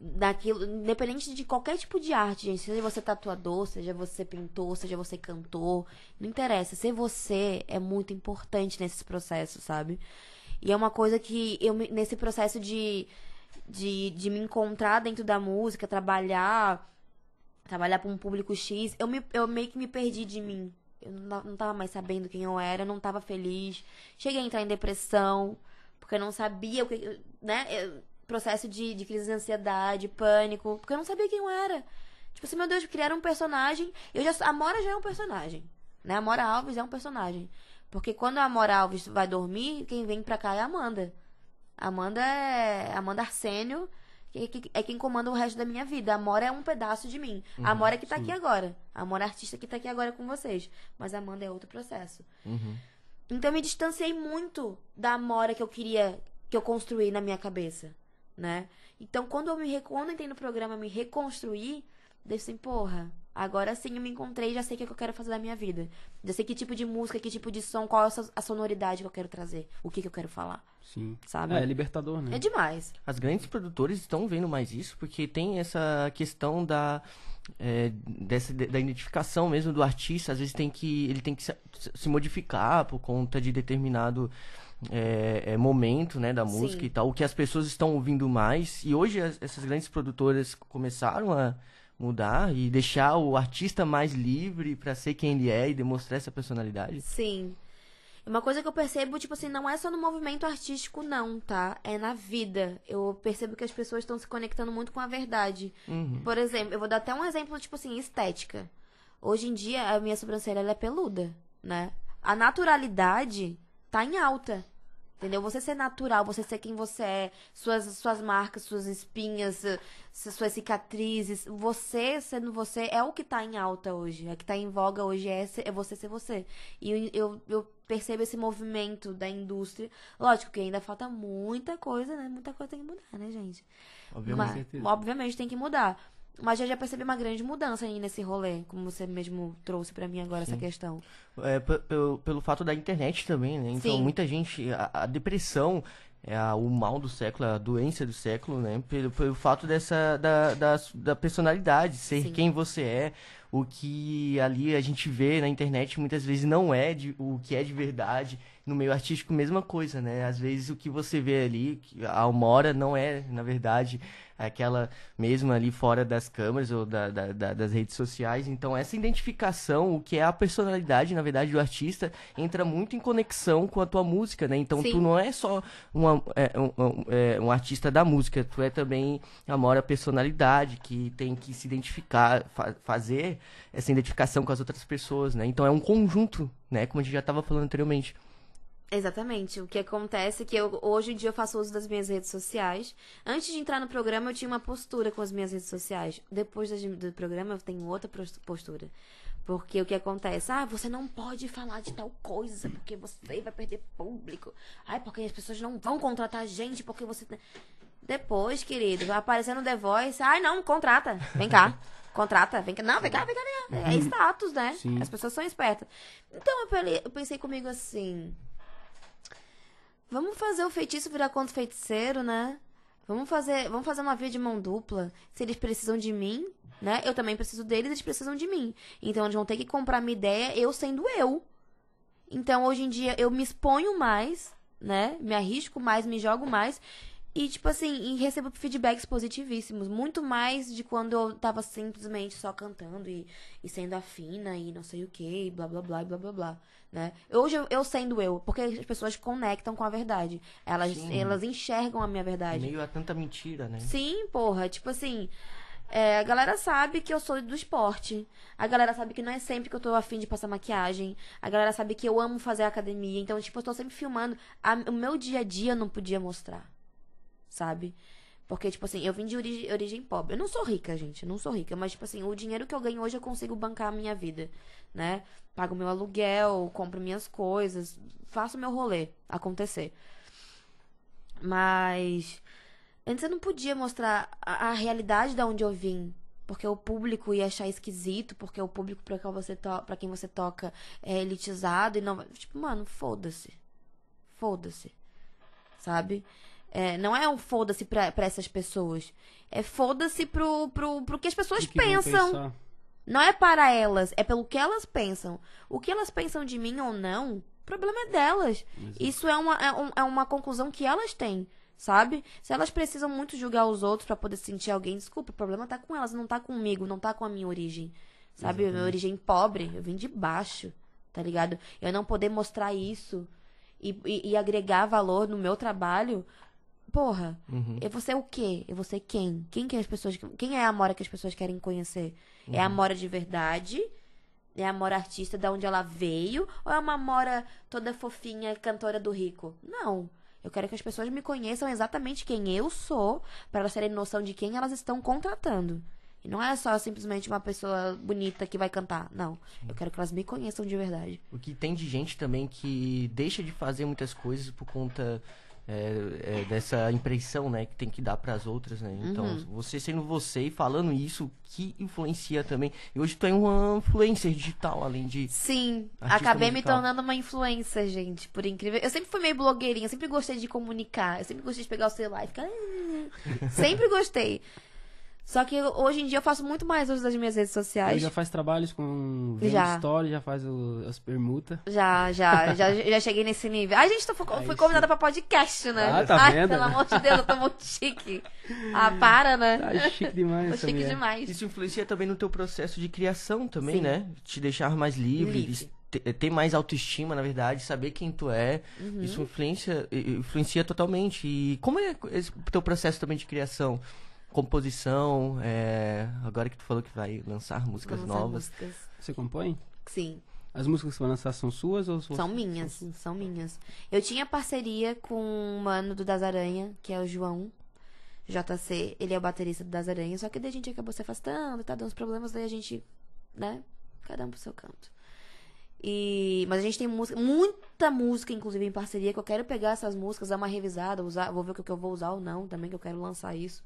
daquilo, independente de qualquer tipo de arte, gente. Seja você tatuador, seja você pintor, seja você cantor. Não interessa. Ser você é muito importante nesses processos, sabe? E é uma coisa que eu, nesse processo de, de, de me encontrar dentro da música, trabalhar, trabalhar para um público X, eu, me, eu meio que me perdi de mim. Eu não, não tava mais sabendo quem eu era, eu não tava feliz. Cheguei a entrar em depressão, porque eu não sabia o que. né? Eu- processo de, de crise de ansiedade, pânico, porque eu não sabia quem eu era. Tipo assim, meu Deus, criaram um personagem. Eu já, a Mora já é um personagem. Né? A Mora Alves é um personagem. Porque quando a Mora Alves vai dormir, quem vem pra cá é a Amanda. A Amanda é. Amanda Arsênio que- que- é quem comanda o resto da minha vida. A Amora é um pedaço de mim. a Amora é que tá aqui agora. A Amora é a artista que tá aqui agora com vocês. Mas a Amanda é outro processo. Uhum. Então eu me distanciei muito da Amora que eu queria, que eu construí na minha cabeça, né? Então quando eu me quando eu entrei no programa me reconstruir, dei assim, porra, agora sim eu me encontrei, já sei o que eu quero fazer da minha vida. Já sei que tipo de música, que tipo de som, qual é a sonoridade que eu quero trazer, o que que eu quero falar, Sim. sabe? É, é libertador, né? É demais. As grandes produtoras estão vendo mais isso porque tem essa questão da é, dessa, da identificação mesmo do artista. Às vezes tem que ele tem que se, se modificar por conta de determinado é, é, momento né, da música Sim. e tal. O que as pessoas estão ouvindo mais. E hoje as- essas grandes produtoras começaram a mudar e deixar o artista mais livre para ser quem ele é e demonstrar essa personalidade. Sim. Uma coisa que eu percebo, tipo assim, não é só no movimento artístico, não, tá? É na vida. Eu percebo que as pessoas estão se conectando muito com a verdade. Uhum. Por exemplo, eu vou dar até um exemplo, tipo assim, estética. Hoje em dia, a minha sobrancelha ela é peluda, né? A naturalidade tá em alta. Entendeu? Você ser natural, você ser quem você é, suas, suas marcas, suas espinhas, suas cicatrizes, você sendo você é o que tá em alta hoje. É que tá em voga hoje é, ser- é você ser você. E eu, eu, percebo esse movimento da indústria. Lógico que ainda falta muita coisa, né? Muita coisa tem que mudar, né, gente? Obviamente. Mas, obviamente tem que mudar. Mas eu já percebi uma grande mudança aí nesse rolê, como você mesmo trouxe pra mim agora essa questão. É, pe- pelo, pelo fato da internet também, né? Então, Sim. muita gente. A, a depressão é a- o mal do século, a doença do século, né? Pelo, pelo fato dessa. Da, da, da personalidade, ser Sim. quem você é. O que ali a gente vê na internet muitas vezes não é de, o que é de verdade. No meio artístico, mesma coisa, né? Às vezes o que você vê ali, a Almora não é, na verdade, aquela mesmo ali fora das câmeras ou da- da- da- das redes sociais. Então, essa identificação, o que é a personalidade, na verdade, do artista, entra muito em conexão com a tua música, né? Então, Sim. tu não é só uma, é, um, um- é, um artista da música, tu é também a maior personalidade que tem que se identificar, fa- fazer essa identificação com as outras pessoas, né? Então, é um conjunto, né? Como a gente já estava falando anteriormente. Exatamente. O que acontece é que eu, hoje em dia eu faço uso das minhas redes sociais. Antes de entrar no programa, eu tinha uma postura com as minhas redes sociais. Depois do programa, eu tenho outra postura. Porque o que acontece? Ah, você não pode falar de tal coisa, porque você vai perder público. Ai, porque as pessoas não vão contratar a gente, porque você. Tem-" Depois, querido, vai aparecer no The Voice. Ai, não, contrata. Vem cá. <laughs> Contrata, vem cá. Não, vem cá, vem cá, vem cá. É status, né? Sim. As pessoas são espertas. Então eu pensei comigo assim. Vamos fazer o feitiço virar contra o feiticeiro, né? Vamos fazer, vamos fazer uma via de mão dupla. Se eles precisam de mim, né? Eu também preciso deles, eles precisam de mim. Então eles vão ter que comprar minha ideia, eu sendo eu. Então hoje em dia eu me exponho mais, né? Me arrisco mais, me jogo mais. E, tipo assim, e recebo feedbacks positivíssimos. Muito mais de quando eu tava simplesmente só cantando e, e sendo afina e não sei o que, blá blá blá blá blá blá. Né? Hoje eu, eu sendo eu, porque as pessoas conectam com a verdade. Elas, Sim. elas enxergam a minha verdade. Meio a tanta mentira, né? Sim, porra. Tipo assim, é, a galera sabe que eu sou do esporte. A galera sabe que não é sempre que eu tô afim de passar maquiagem. A galera sabe que eu amo fazer academia. Então, tipo, eu tô sempre filmando. A- o meu dia a dia eu não podia mostrar. Sabe? Porque, tipo assim, eu vim de origem, origem pobre. Eu não sou rica, gente. Eu não sou rica. Mas, tipo assim, o dinheiro que eu ganho hoje eu consigo bancar a minha vida, né? Pago meu aluguel, compro minhas coisas, faço meu rolê acontecer. Mas. Antes eu não podia mostrar a, a realidade da onde eu vim. Porque o público ia achar esquisito, porque o público pra quem você, to pra quem você toca é elitizado e não. Tipo, mano, foda-se. Foda-se. Sabe? É, não é um foda-se pra, pra essas pessoas. É foda-se pro, pro, pro que as pessoas que pensam. Não é para elas, é pelo que elas pensam. O que elas pensam de mim ou não, o problema é delas. Isso é uma, é, um- é uma conclusão que elas têm, sabe? Se elas precisam muito julgar os outros pra poder sentir alguém, desculpa, o problema tá com elas, não tá comigo, não tá com a minha origem. Sabe? A minha origem pobre, eu vim de baixo, tá ligado? Eu não poder mostrar isso e, e, e agregar valor no meu trabalho. Porra, Uhum. eu vou ser o quê? Eu vou ser quem? Quem que as pessoas. Quem é a Amora que as pessoas querem conhecer? É a Amora de verdade? É a Amora artista da onde ela veio? Ou é uma Amora toda fofinha, cantora do rico? Não. Eu quero que as pessoas me conheçam exatamente quem eu sou, para elas terem noção de quem elas estão contratando. E não é só simplesmente uma pessoa bonita que vai cantar. Não. Eu quero que elas me conheçam de verdade. O que tem de gente também que deixa de fazer muitas coisas por conta é, é, dessa impressão, né, que tem que dar pras outras, né? Então, Uhum. você sendo você e falando isso, que influencia também. E hoje tu é uma influencer digital, além de. Sim, acabei me musical. tornando uma influencer, gente, por incrível. Eu sempre fui meio blogueirinha, sempre gostei de comunicar, eu sempre gostei de pegar o celular e ficar. "Ah". <laughs> sempre gostei. Só que hoje em dia eu faço muito mais uso das minhas redes sociais. já faz trabalhos com Já. story, já faz o- as permutas. Já, já, já, <laughs> já cheguei nesse nível. Ai, gente, tô, fui Aí convidada pra podcast, né? Ah, tá Ai, vendo? pelo amor de Deus, eu tô muito chique. Ah, para, né? Tá chique demais Tô chique mulher. demais. Isso influencia também no teu processo de criação também, Sim. né? Te deixar mais livre, Livre. te- ter mais autoestima, na verdade, saber quem tu é. Uhum. Isso influencia, influencia totalmente. E como é esse teu processo também de criação? Composição, é, agora que tu falou que vai lançar músicas Lançar novas. músicas. Você compõe? Sim. As músicas que você vai lançar são suas ou suas? São minhas, são minhas. Eu tinha parceria com um mano do Das Aranha, que é o João JC. Ele é o baterista do Das Aranha, só que daí a gente acabou se afastando, tá dando uns problemas, daí a gente, né, cada um pro seu canto. E, mas a gente tem música, muita música, inclusive, em parceria, que eu quero pegar essas músicas, dar uma revisada, usar, vou ver o que eu vou usar ou não também, que eu quero lançar isso.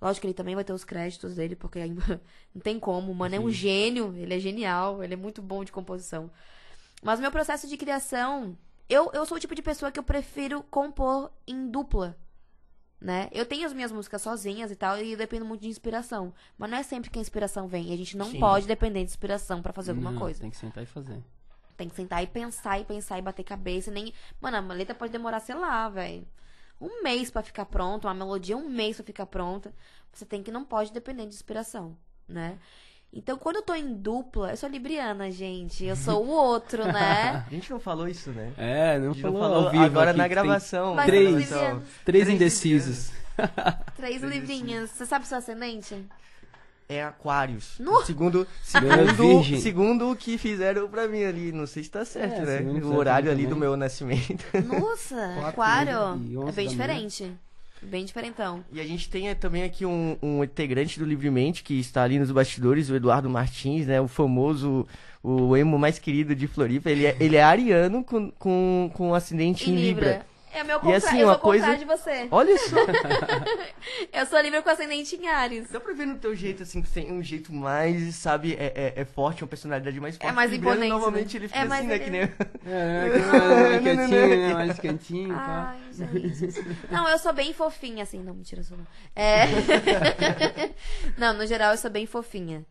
Lógico que ele também vai ter os créditos dele, porque ainda <laughs> não tem como. O mano é um gênio, ele é genial, ele é muito bom de composição. Mas meu processo de criação, eu, eu sou o tipo de pessoa que eu prefiro compor em dupla. Né? Eu tenho as minhas músicas sozinhas e tal, e eu dependo muito de inspiração. Mas não é sempre que a inspiração vem. E a gente não Sim. pode depender de inspiração pra fazer alguma Não, coisa. Tem que sentar e fazer. Tem que sentar e pensar e pensar e bater cabeça. e Nem... Mano, a letra pode demorar, sei lá, velho. Um mês pra ficar pronta, uma melodia, um mês pra ficar pronta. Você tem que não pode depender de inspiração, né? Então, quando eu tô em dupla, eu sou libriana, gente. Eu sou o outro, né? <laughs> A gente não falou isso, né? É, não falou, não falou ao vivo agora aqui na gravação. Na três. Três Três indecisos. Três livrinhas. Você sabe seu ascendente? É Aquários. Nu! Segundo, é <laughs> segundo, segundo o que fizeram pra mim ali. Não sei se tá certo, É, né? o horário ali do também. meu nascimento. <laughs> Nossa, aquário. e É bem diferente. Bem diferentão. E a gente tem eh, também aqui um, um integrante do Livremente que está ali nos bastidores, o Eduardo Martins, né? O famoso, o emo mais querido de Floripa. Ele é, ele é ariano com, com, com ascendente Em em Libra. Libra. É o meu E contra... assim, eu uma sou o contrário coisa- de você. Olha só, <laughs> Eu sou Libra com ascendente em Ares. dá pra ver no teu jeito, assim, que tem um jeito mais, sabe, é, é, é forte, uma personalidade mais forte. mais O libriano, imponente, Normalmente né? ele fica É assim, mais né? Que nem... É, é, que <laughs> mais quietinho, né? Mais quentinho, tá? Ai, gente. Não, eu sou bem fofinha, assim. Não, mentira, eu sou não. É. <laughs> não, no geral eu sou bem fofinha.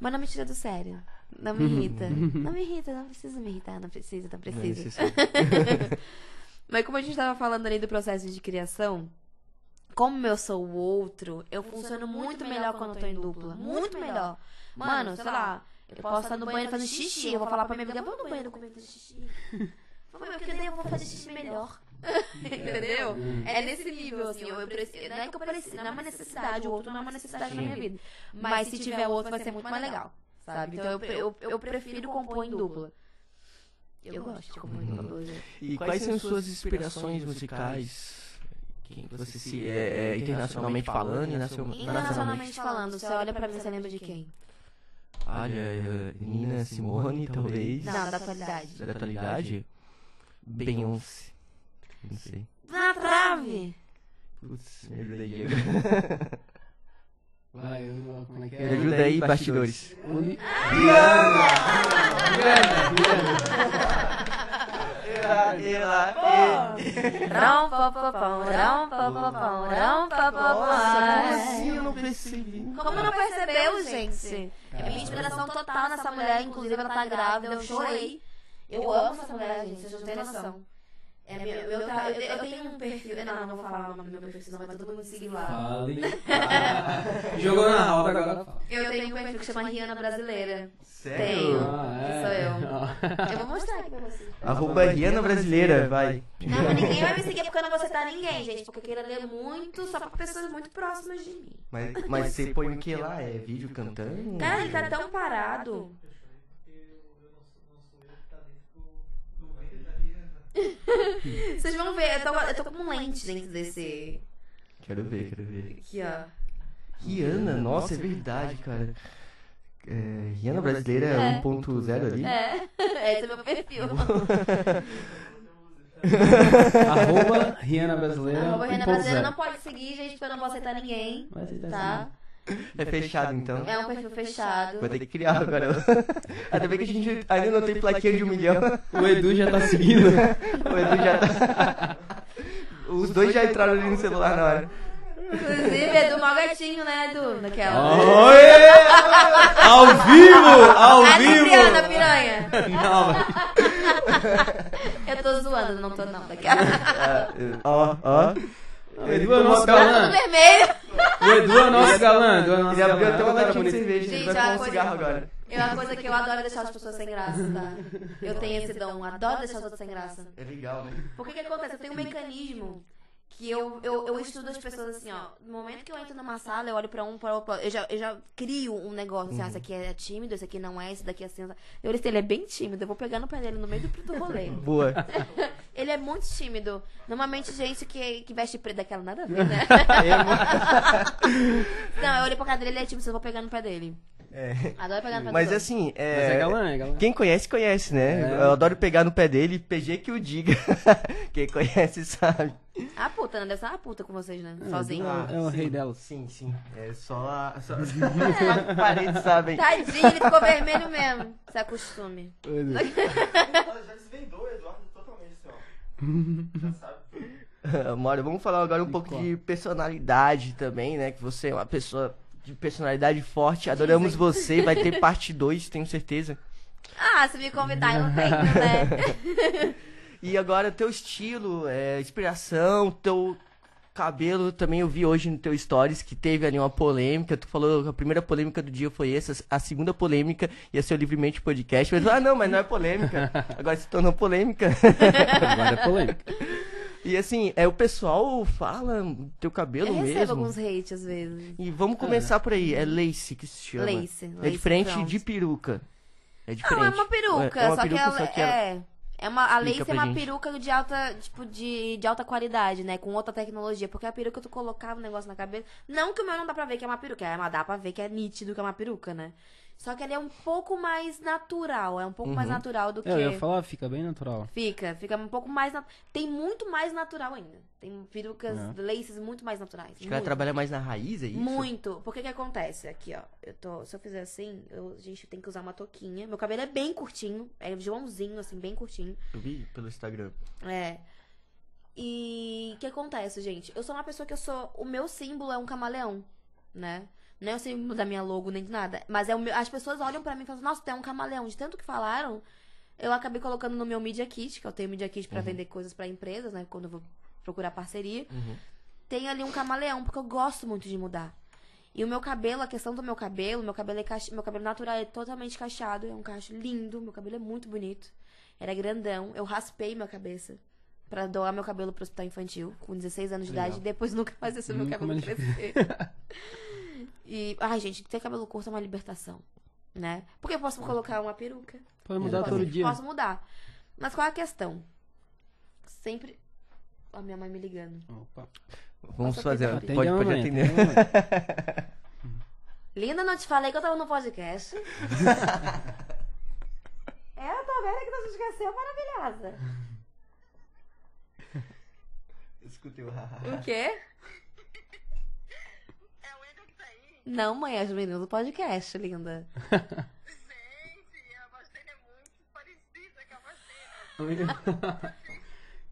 Mas não me tira do sério. Não me irrita. Não me irrita, não precisa me irritar. Não precisa, não precisa. É- Mas como a gente tava falando ali do processo de criação, como eu sou o outro, eu funciono muito melhor quando eu tô em dupla. Muito melhor. Mano, sei lá, eu posso estar no banheiro fazendo xixi, eu vou falar pra minha amiga, vamos no banheiro comigo fazer xixi. Vamos, porque daí eu vou fazer xixi melhor. <laughs> Entendeu? <laughs> É nesse nível, assim, eu, eu preciso, não é que eu preciso, não é uma necessidade, o outro não é uma necessidade na minha vida. Mas se tiver outro, vai ser muito mais legal, sabe? Então eu, eu, eu prefiro compor em dupla. Eu gosto de compor dupla. E quais são suas inspirações musicais Quem você se é, é, internacionalmente falando e nacionalmente. Internacionalmente falando, você olha pra mim, você lembra de quem? Olha, é, Nina Simone, talvez. Não, da atualidade. Da atualidade? Beyoncé. Não sei. Na trave! Putz, me ajuda aí, Diego. Vai, eu- como é que Me é? ajuda aí, bastidores. Uni- pó, pó, rão, pó, pó, pó, rão, pó, pó, pó. assim eu não percebi? Como não percebeu, gente? É minha inspiração total nessa mulher, inclusive ela tá grávida, eu chorei. Eu amo essa mulher, gente, vocês não têm noção. É meu, meu, tra- eu, eu tenho um perfil. Não, não vou falar o nome do meu perfil, senão vai todo mundo seguir lá. Fale. <laughs> <laughs> Jogou na roda agora. fala. Eu tenho um perfil que chama Rihanna Brasileira. Sério? Tenho. Ah, é. Sou eu. <laughs> Eu vou mostrar aqui pra você. Arroba Rihanna Brasileira, vai. Não, mas ninguém vai me seguir porque eu não vou aceitar ninguém, gente. Porque eu quero ler muito só pra pessoas muito próximas de mim. Mas, mas você põe o que lá? É vídeo cantando? Cara, ele tá tão parado. Vocês vão ver, eu tô, eu tô com lente dentro desse. Quero ver, quero ver. Aqui, ó. Rihanna, nossa, é verdade, cara. É, Rihanna Brasileira É. 1.0 ali? É, <laughs> esse é meu perfil. <laughs> Arroba Rihanna Brasileira. Arroba Rihanna 1.0. Brasileira não pode seguir, gente, porque eu não vou aceitar ninguém. Vai aceitar Tá? É fechado então. É um perfil fechado. Vou ter que criar agora. <laughs> Ainda bem que a gente ainda não tem plaquinha de um milhão. O Edu já tá seguindo. <laughs> O Edu já tá. <laughs> Os dois já entraram ali no celular na hora. Inclusive, Edu, mó gatinho, né, Edu? Daquela. Oi! Ao vivo! Ao A vivo! Libriana, piranha. Não, mas- Eu tô zoando, não tô não. Daquela. Ah, Ó, ó. O Edu é o nosso galã. vermelho. O Edu é o nosso galã. Edu é o nosso Ele abriu galã. até uma latinha de cerveja. Ele Gente, vai é uma fumar um coisa- cigarro agora. É uma coisa que eu adoro deixar as pessoas sem graça, tá? Eu tenho esse dom, adoro deixar os outros sem graça. É legal, né? Porque que acontece? Eu tenho um mecanismo que eu, eu, eu estudo as pessoas assim, ó. No momento que eu entro numa sala, eu olho pra um, pra outro, eu já, eu já crio um negócio assim, ah, esse aqui é tímido, esse aqui não é, esse daqui é assim. Eu olhei, ele é bem tímido, eu vou pegar no pé dele no meio do, do rolê. <laughs> <laughs> Boa. <laughs> Ele é muito tímido. Normalmente, gente que, que veste preto daquela, nada a ver, né? não, eu olhei pra cara dele, ele é tímido, eu vou pegar no pé dele. É. Adoro pegar no pé Mas assim, Mas é é. galã, é galã. Quem conhece, conhece, né? É. Eu adoro pegar no pé dele, PG que o diga. Quem conhece sabe. A puta, né? Deve ser uma puta com vocês, né? É, Sozinho. Edu É o sim. rei delas. Sim, sim. É só a. Só, só <laughs> as <laughs> paredes sabem. Tadinho, ele ficou vermelho mesmo. Se acostume. Já desvendou <laughs> o Eduardo totalmente, assim, ó. Já sabe. Mora, vamos falar agora um pouco de personalidade também, né? Que você é uma pessoa de personalidade forte. Adoramos você. Vai ter parte 2, tenho certeza. Ah, se me convidar, eu venho, né? E agora, teu estilo, é, inspiração, teu cabelo, também eu vi hoje no teu stories que teve ali uma polêmica. Tu falou que a primeira polêmica do dia foi essa, a segunda polêmica ia ser o Livremente Podcast. Mas, ah, não, mas não é polêmica. Agora se tornou polêmica. Agora é polêmica. E assim, é, o pessoal fala teu cabelo Eu recebo mesmo. alguns hate às vezes. E vamos começar por aí. É lace que se chama. Lace, É lace diferente front. de peruca. É diferente. Não, é uma peruca, É uma só, peruca, que ela, só que ela- é. É uma, a lace é uma gente. peruca de alta, tipo, de, de alta qualidade, né? Com outra tecnologia. Porque a peruca tu colocava um negócio na cabeça. Não que o meu não dá pra ver que é uma peruca, é, mas dá pra ver que é nítido que é uma peruca, né? Só que ele é um pouco mais natural. É um pouco mais Uhum. natural do que. É, Eu ia falar, fica bem natural. Fica, fica um pouco mais. nat- Tem muito mais natural ainda. Tem perucas, É. laces muito mais naturais. Caras muito. trabalham mais na raiz, é isso? Muito. Porque que acontece? Aqui, ó. Eu tô, se eu fizer assim, eu- a gente tem que usar uma touquinha. Meu cabelo é bem curtinho. É Joãozinho, assim, bem curtinho. Eu vi pelo Instagram. É. E o que acontece, gente? Eu sou uma pessoa que eu sou. O meu símbolo é um camaleão, né? Não é símbolo da minha logo nem de nada. Mas é o meu, as pessoas olham pra mim e falam, nossa, tu é um camaleão. De tanto que falaram, eu acabei colocando no meu Media Kit, que eu tenho Media Kit pra vender coisas pra empresas, né? Quando eu vou procurar parceria. Uhum. Tem ali um camaleão, porque eu gosto muito de mudar. E o meu cabelo, a questão do meu cabelo, meu cabelo é cache... meu cabelo natural é totalmente cacheado, é um cacho lindo, meu cabelo é muito bonito. Era grandão, eu raspei minha cabeça pra doar meu cabelo pro hospital infantil com 16 anos de Legal. idade e depois <laughs> nunca mais deixei meu cabelo crescer. <laughs> e, ai, gente, ter cabelo curto é uma libertação, né? Porque eu posso colocar uma peruca. Pode mudar eu todo posso, dia. Posso mudar. Mas qual é a questão? Sempre a minha mãe me ligando. Opa. Vamos Posso fazer. atender? Pode, pode atender. <laughs> Linda, não te falei que eu tava no podcast? <laughs> é, eu tô vendo que você esqueceu, maravilhosa. <laughs> Escutei o O quê? Não, mãe, é as meninas do podcast, linda. <laughs>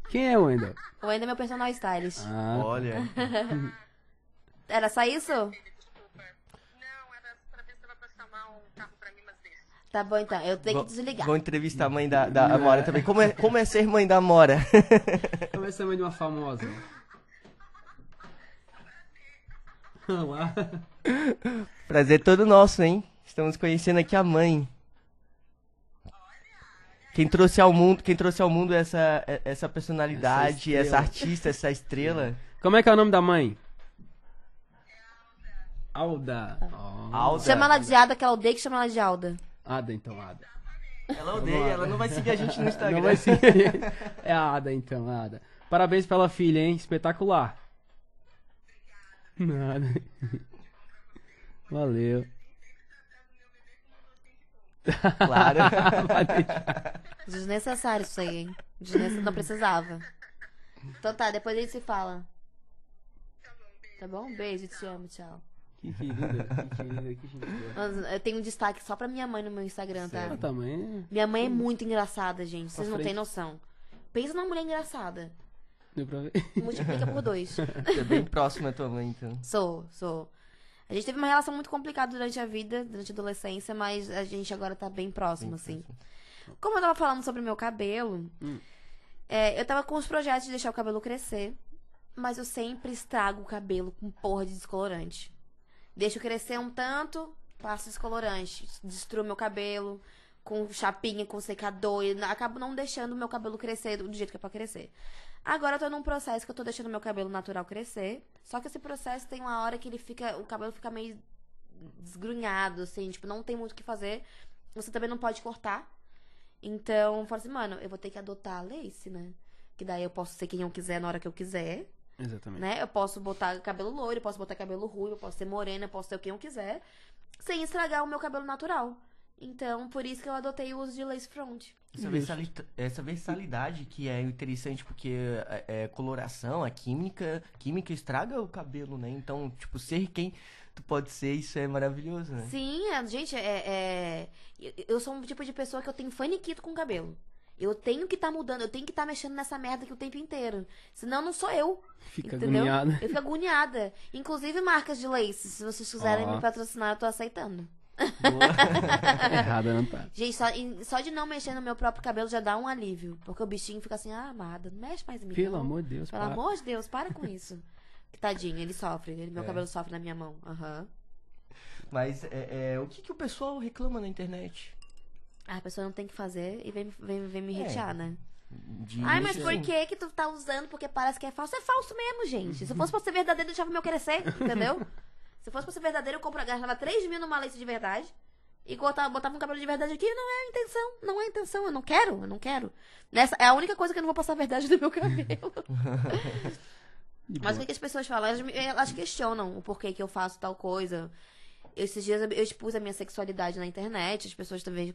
Quem é o Wendel? O ainda é meu personal stylist. Ah, Olha. <laughs> Era só isso? Não, era pra ver se ela vai chamar um carro pra mim, mas deixa. Tá bom então, eu tenho que Vou- desligar. Vou entrevistar a mãe da, da Amora também. Como é, como é ser mãe da Amora? <laughs> Como é ser mãe de uma famosa? Olá. <laughs> Prazer todo nosso, hein? Estamos conhecendo aqui a mãe. Quem trouxe ao mundo, quem trouxe ao mundo essa, essa personalidade, Essa essa, artista, essa estrela. Como é que é o nome da mãe? Alda. Alda. Chama ela de Ada, que ela odeia que chama ela de Alda. Ada, então, Ada. Ela odeia, ela não vai seguir a gente no Instagram. Não vai ser. É a Ada, então, Ada. Parabéns pela filha, hein? Espetacular. Nada. Valeu. Claro. <laughs> Desnecessário isso aí, hein? Desnecessário, não precisava. Então tá, depois a gente se fala. Tá bom? Beijo, te amo, tchau. Que querida, que querida, que gente Eu tenho um destaque só pra minha mãe no meu Instagram, tá? Ah, também. Minha mãe é muito engraçada, gente. Vocês não têm noção. Pensa numa mulher engraçada. Deu pra ver? Multiplica por dois. <laughs> É bem próxima a tua mãe, então. Sou, sou. A gente teve uma relação muito complicada durante a vida, durante a adolescência, mas a gente agora tá bem próximo, assim. Como eu tava falando sobre o meu cabelo, Hum. é, eu tava com os projetos de deixar o cabelo crescer, mas eu sempre estrago o cabelo com porra de descolorante. Deixo crescer um tanto, passo descolorante, destruo meu cabelo com chapinha, com secador, e acabo não deixando o meu cabelo crescer do jeito que é pra crescer. Agora eu tô num processo que eu tô deixando meu cabelo natural crescer. Só que esse processo tem uma hora que ele fica. O cabelo fica meio desgrunhado, assim, tipo, não tem muito o que fazer. Você também não pode cortar. Então, eu falo assim, mano, eu vou ter que adotar a lace, né? Que daí eu posso ser quem eu quiser na hora que eu quiser, Exatamente. né? Eu posso botar cabelo loiro, eu posso botar cabelo ruivo, eu posso ser morena, eu posso ser quem eu quiser, sem estragar o meu cabelo natural. Então, por isso que eu adotei o uso de lace front. Essa, versali- essa versalidade que é interessante porque é, é, coloração, a química, química estraga o cabelo, né? Então, tipo, ser quem tu pode ser, isso é maravilhoso, né? Sim, é- gente, é, é- eu- sou um tipo de pessoa que eu tenho faniquito com cabelo. Eu tenho que estar mudando, eu tenho que estar mexendo nessa merda aqui o tempo inteiro. Senão não sou eu. Fica entendeu? agoniada. Eu fico agoniada. Inclusive marcas de lace, se vocês quiserem Ó. me patrocinar, eu tô aceitando. <laughs> Errada não tá. Gente, só, só de não mexer no meu próprio cabelo já dá um alívio. Porque o bichinho fica assim, ah, amada, não mexe mais em mim. Pelo não. amor de Deus, Pelo para. amor de Deus, para com isso. Que Tadinho, ele sofre. Ele- meu É. cabelo sofre na minha mão. Aham. Mas é, é, o que, que o pessoal reclama na internet? Ah, a pessoa não tem que fazer e vem, vem, vem me É. hatear, né? De Ai, mas por que que tu tá usando porque parece que é falso? É falso mesmo, gente. Se fosse pra ser verdadeiro, deixava o meu crescer, entendeu? <laughs> Se fosse pra ser verdadeiro, eu compra- gastava 3 mil numa lace de verdade e botava, botava um cabelo de verdade aqui. Não é a intenção, não é a intenção. Eu não quero, eu não quero. Nessa, é a única coisa que eu não vou passar a verdade no meu cabelo. <laughs> Mas o que, que as pessoas falam? Elas, elas questionam o porquê que eu faço tal coisa. Esses dias eu expus a minha sexualidade na internet, as pessoas também.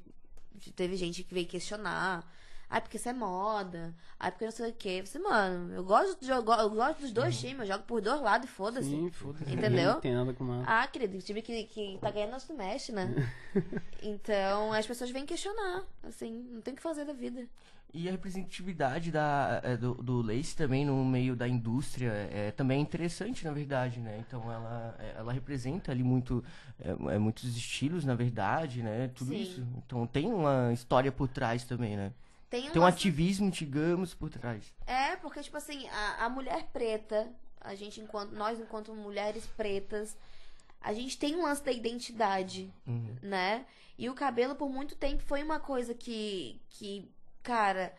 Teve gente que veio questionar. Ai, porque isso é moda. Ai, porque não sei o quê. Eu falei, mano, eu gosto, de, jogar- eu gosto dos dois times, eu jogo por dois lados e foda-se. Sim, foda-se. <laughs> Entendeu? Não tem nada com nada. Ah, querido, o time que, que tá ganhando não se mexe, né? <laughs> então, as pessoas vêm questionar. Assim, não tem o que fazer da vida. E a representatividade da, é, do, do Lace também no meio da indústria é também interessante, na verdade, né? Então ela, é, ela representa ali muito, é, é, muitos estilos, na verdade, né? Tudo Sim. isso. Então tem uma história por trás também, né? Tem, Tem um ativismo, digamos, por trás. É, porque, tipo assim, a, a mulher preta, a gente, enquanto, nós, enquanto mulheres pretas, a gente tem um lance da identidade, Uhum. né? E o cabelo, por muito tempo, foi uma coisa que, que cara,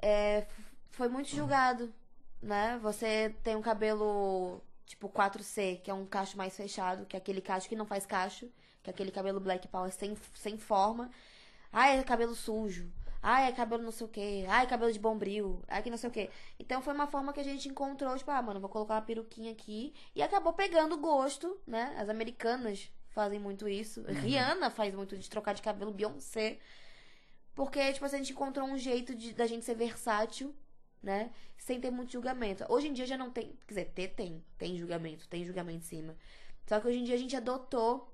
é, foi muito julgado, né? Você tem um cabelo, tipo, 4C, que é um cacho mais fechado, que é aquele cacho que não faz cacho, que é aquele cabelo black power sem, sem forma. Ah, é cabelo sujo. Ai, é cabelo não sei o quê. Ai, cabelo de bombril. Ai, que não sei o quê. Então foi uma forma que a gente encontrou, tipo, ah, mano, vou colocar uma peruquinha aqui. E acabou pegando gosto, né? As americanas fazem muito isso. Rihanna faz muito de trocar de cabelo, Beyoncé. Porque, tipo assim, a gente encontrou um jeito de, da gente ser versátil, né? Sem ter muito julgamento. Hoje em dia já não tem. Quer dizer, ter tem. Tem julgamento, tem julgamento em cima. Só que hoje em dia a gente adotou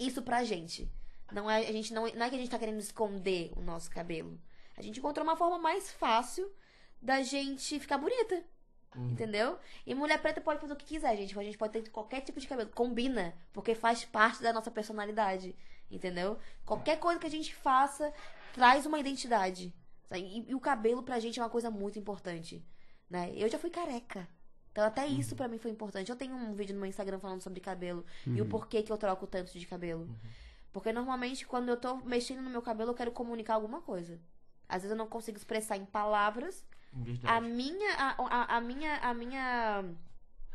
isso pra gente. Não é, a gente não, não é que a gente tá querendo esconder o nosso cabelo. A gente encontrou uma forma mais fácil da gente ficar bonita. Entendeu? E mulher preta pode fazer o que quiser, gente. A gente pode ter qualquer tipo de cabelo. Combina, porque faz parte da nossa personalidade. Entendeu? Qualquer coisa que a gente faça traz uma identidade. E, e o cabelo pra gente é uma coisa muito importante. Né? Eu já fui careca. Então até isso pra mim foi importante. Eu tenho um vídeo no meu Instagram falando sobre cabelo e o porquê que eu troco tanto de cabelo. Porque normalmente quando eu tô mexendo no meu cabelo eu quero comunicar alguma coisa. Às vezes eu não consigo expressar em palavras, a Verdade. minha a, a, a minha a minha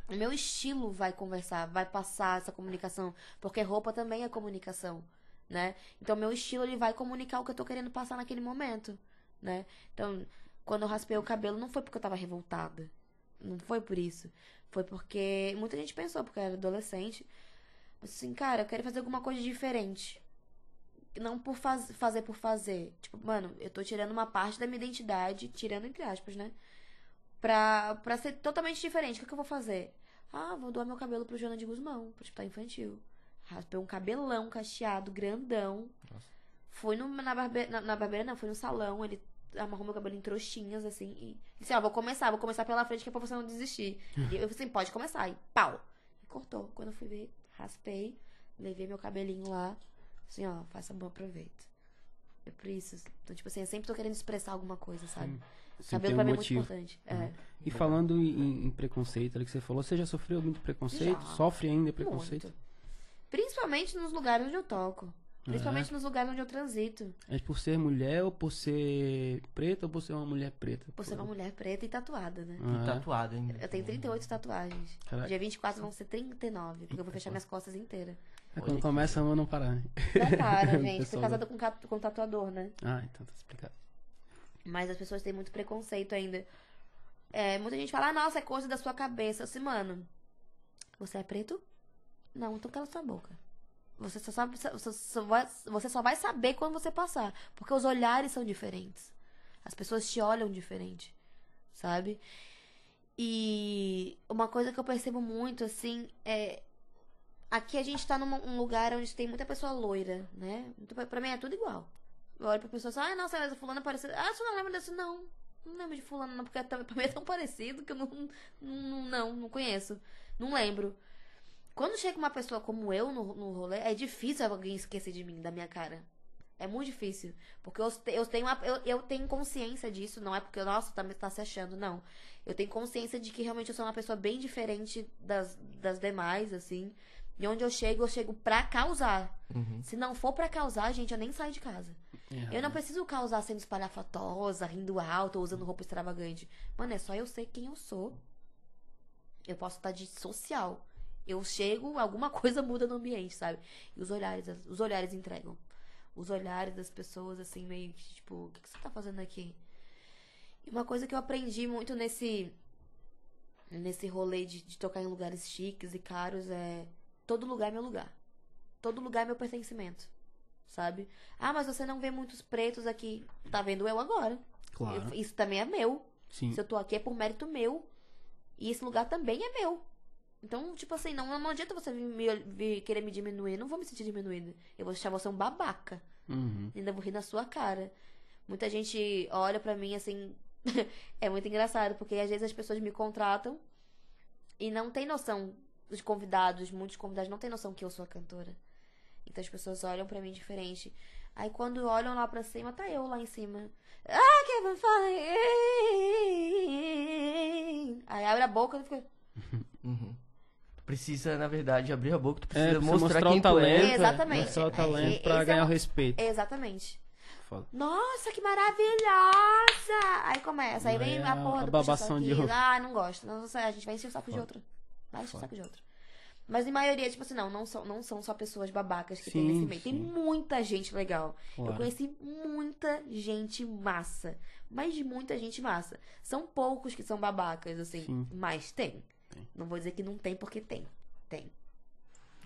o meu estilo vai conversar, vai passar essa comunicação, porque roupa também é comunicação, né? Então meu estilo ele vai comunicar o que eu tô querendo passar naquele momento, né? Então, quando eu raspei o cabelo não foi porque eu tava revoltada. Não foi por isso. Foi porque muita gente pensou, porque eu era adolescente, assim, cara, eu quero fazer alguma coisa diferente. Não por faz, fazer por fazer. Tipo, mano, eu tô tirando uma parte da minha identidade, tirando entre aspas, né? Pra, pra ser totalmente diferente. O que, que eu vou fazer? Ah, vou doar meu cabelo pro Joana de Guzmão, pro hospital infantil. Raspei um cabelão cacheado, grandão. Fui no, na, barbe, na, na barbeira, não, fui no salão, ele amarrou meu cabelo em trouxinhas, assim, e disse, ó, vou começar, vou começar pela frente que é pra você não desistir. <laughs> E eu falei assim, pode começar. E pau! E cortou. Quando eu fui ver, raspei, levei meu cabelinho lá, assim, ó, faça bom proveito. É por isso. Então, tipo assim, eu sempre tô querendo expressar alguma coisa, sabe? Sempre cabelo tem um pra mim motivo. é muito importante. É. E falando em, em preconceito, ali que você falou, você já sofreu muito preconceito? Já. Sofre ainda preconceito? Muito. Principalmente nos lugares onde eu toco. Principalmente É. nos lugares onde eu transito. É por ser mulher ou por ser preta ou por ser uma mulher preta? Por ser uma mulher preta e tatuada, né? Ah, E tatuado ainda. Eu tenho 38 tatuagens. Caraca. Dia 24 vão ser 39, porque eu vou fechar minhas costas inteiras. É quando começa a não parar. né? Não para, <laughs> gente. Fui casada com, com tatuador, né? Ah, então tá explicado. Mas as pessoas têm muito preconceito ainda. É, muita gente fala, ah, nossa, é coisa da sua cabeça. Assim, mano, você é preto? Não, então cala sua boca. Você só, sabe, você, só vai, você só vai saber quando você passar. Porque os olhares são diferentes. As pessoas te olham diferente. Sabe? E uma coisa que eu percebo muito, assim, é. Aqui a gente tá num um lugar onde tem muita pessoa loira, né? Então, pra mim é tudo igual. Eu olho pra pessoa e falo, ah, nossa, mas a fulana é parecida. Ah, você não lembra desse? Não. Não lembro de fulano, não, porque é <laughs> pra mim é tão parecido que eu não, não, não, não conheço. Não lembro. Quando chega uma pessoa como eu no, no rolê, é difícil alguém esquecer de mim, da minha cara. É muito difícil. Porque eu, eu, tenho, uma- eu, eu tenho consciência disso. Não é porque, nossa, tá, me- tá se achando, não. Eu tenho consciência de que realmente eu sou uma pessoa bem diferente das, das demais, assim. E onde eu chego, eu chego pra causar. Se não for pra causar, gente, eu nem saio de casa. Eu não preciso causar sendo espalhafatosa, rindo alto ou usando roupa extravagante. Mano, é só eu ser quem eu sou. Eu posso estar de social. Eu chego, alguma <laughs> coisa muda no ambiente, sabe? E os olhares, os olhares entregam. Os olhares das pessoas, assim, meio que, tipo, o que, que você tá fazendo aqui? E uma coisa que eu aprendi muito nesse. Nesse rolê de, de tocar em lugares chiques e caros é. Todo lugar é meu lugar. Todo lugar é meu pertencimento. Sabe? Ah, mas você não vê muitos pretos aqui. Tá vendo eu agora. Claro. Eu- isso também é meu. Sim. Se eu tô aqui é por mérito meu. E esse lugar também é meu. Então, tipo assim, não, não adianta você me- vir querer me diminuir. Não vou me sentir diminuída. Eu vou achar você um babaca. Uhum. Ainda vou rir na sua cara. Muita gente olha pra mim assim. <laughs> é muito engraçado, porque às vezes as pessoas me contratam e não tem noção. Os convidados, muitos convidados não tem noção que eu sou a cantora. Então as pessoas olham pra mim diferente. Aí quando olham lá pra cima, tá eu lá em cima. Ah, fine. <laughs> Aí abre a boca e fica. Uhum. Tu precisa, na verdade, abrir a boca, tu É, precisa precisa mostrar, mostrar quem o talento. tu é. Exatamente. Mostrar o É, talento é, pra esse é ganhar um- o respeito. Exatamente. Foda. Nossa, que maravilhosa! Aí começa, aí vem É a porra a do babação de aqui. outro. Ah, não gosto. Não, a gente vai encher o saco de Foda. outro. Vai encher o saco de outro. Mas em maioria, tipo assim, não, não são, não são só pessoas babacas que tem Sim, nesse meio. Tem muita gente legal. Eu conheci muita gente massa. Mas muita gente massa. São poucos que são babacas, assim. Sim. Mas tem. Tem. Não vou dizer que não tem, porque tem. Tem.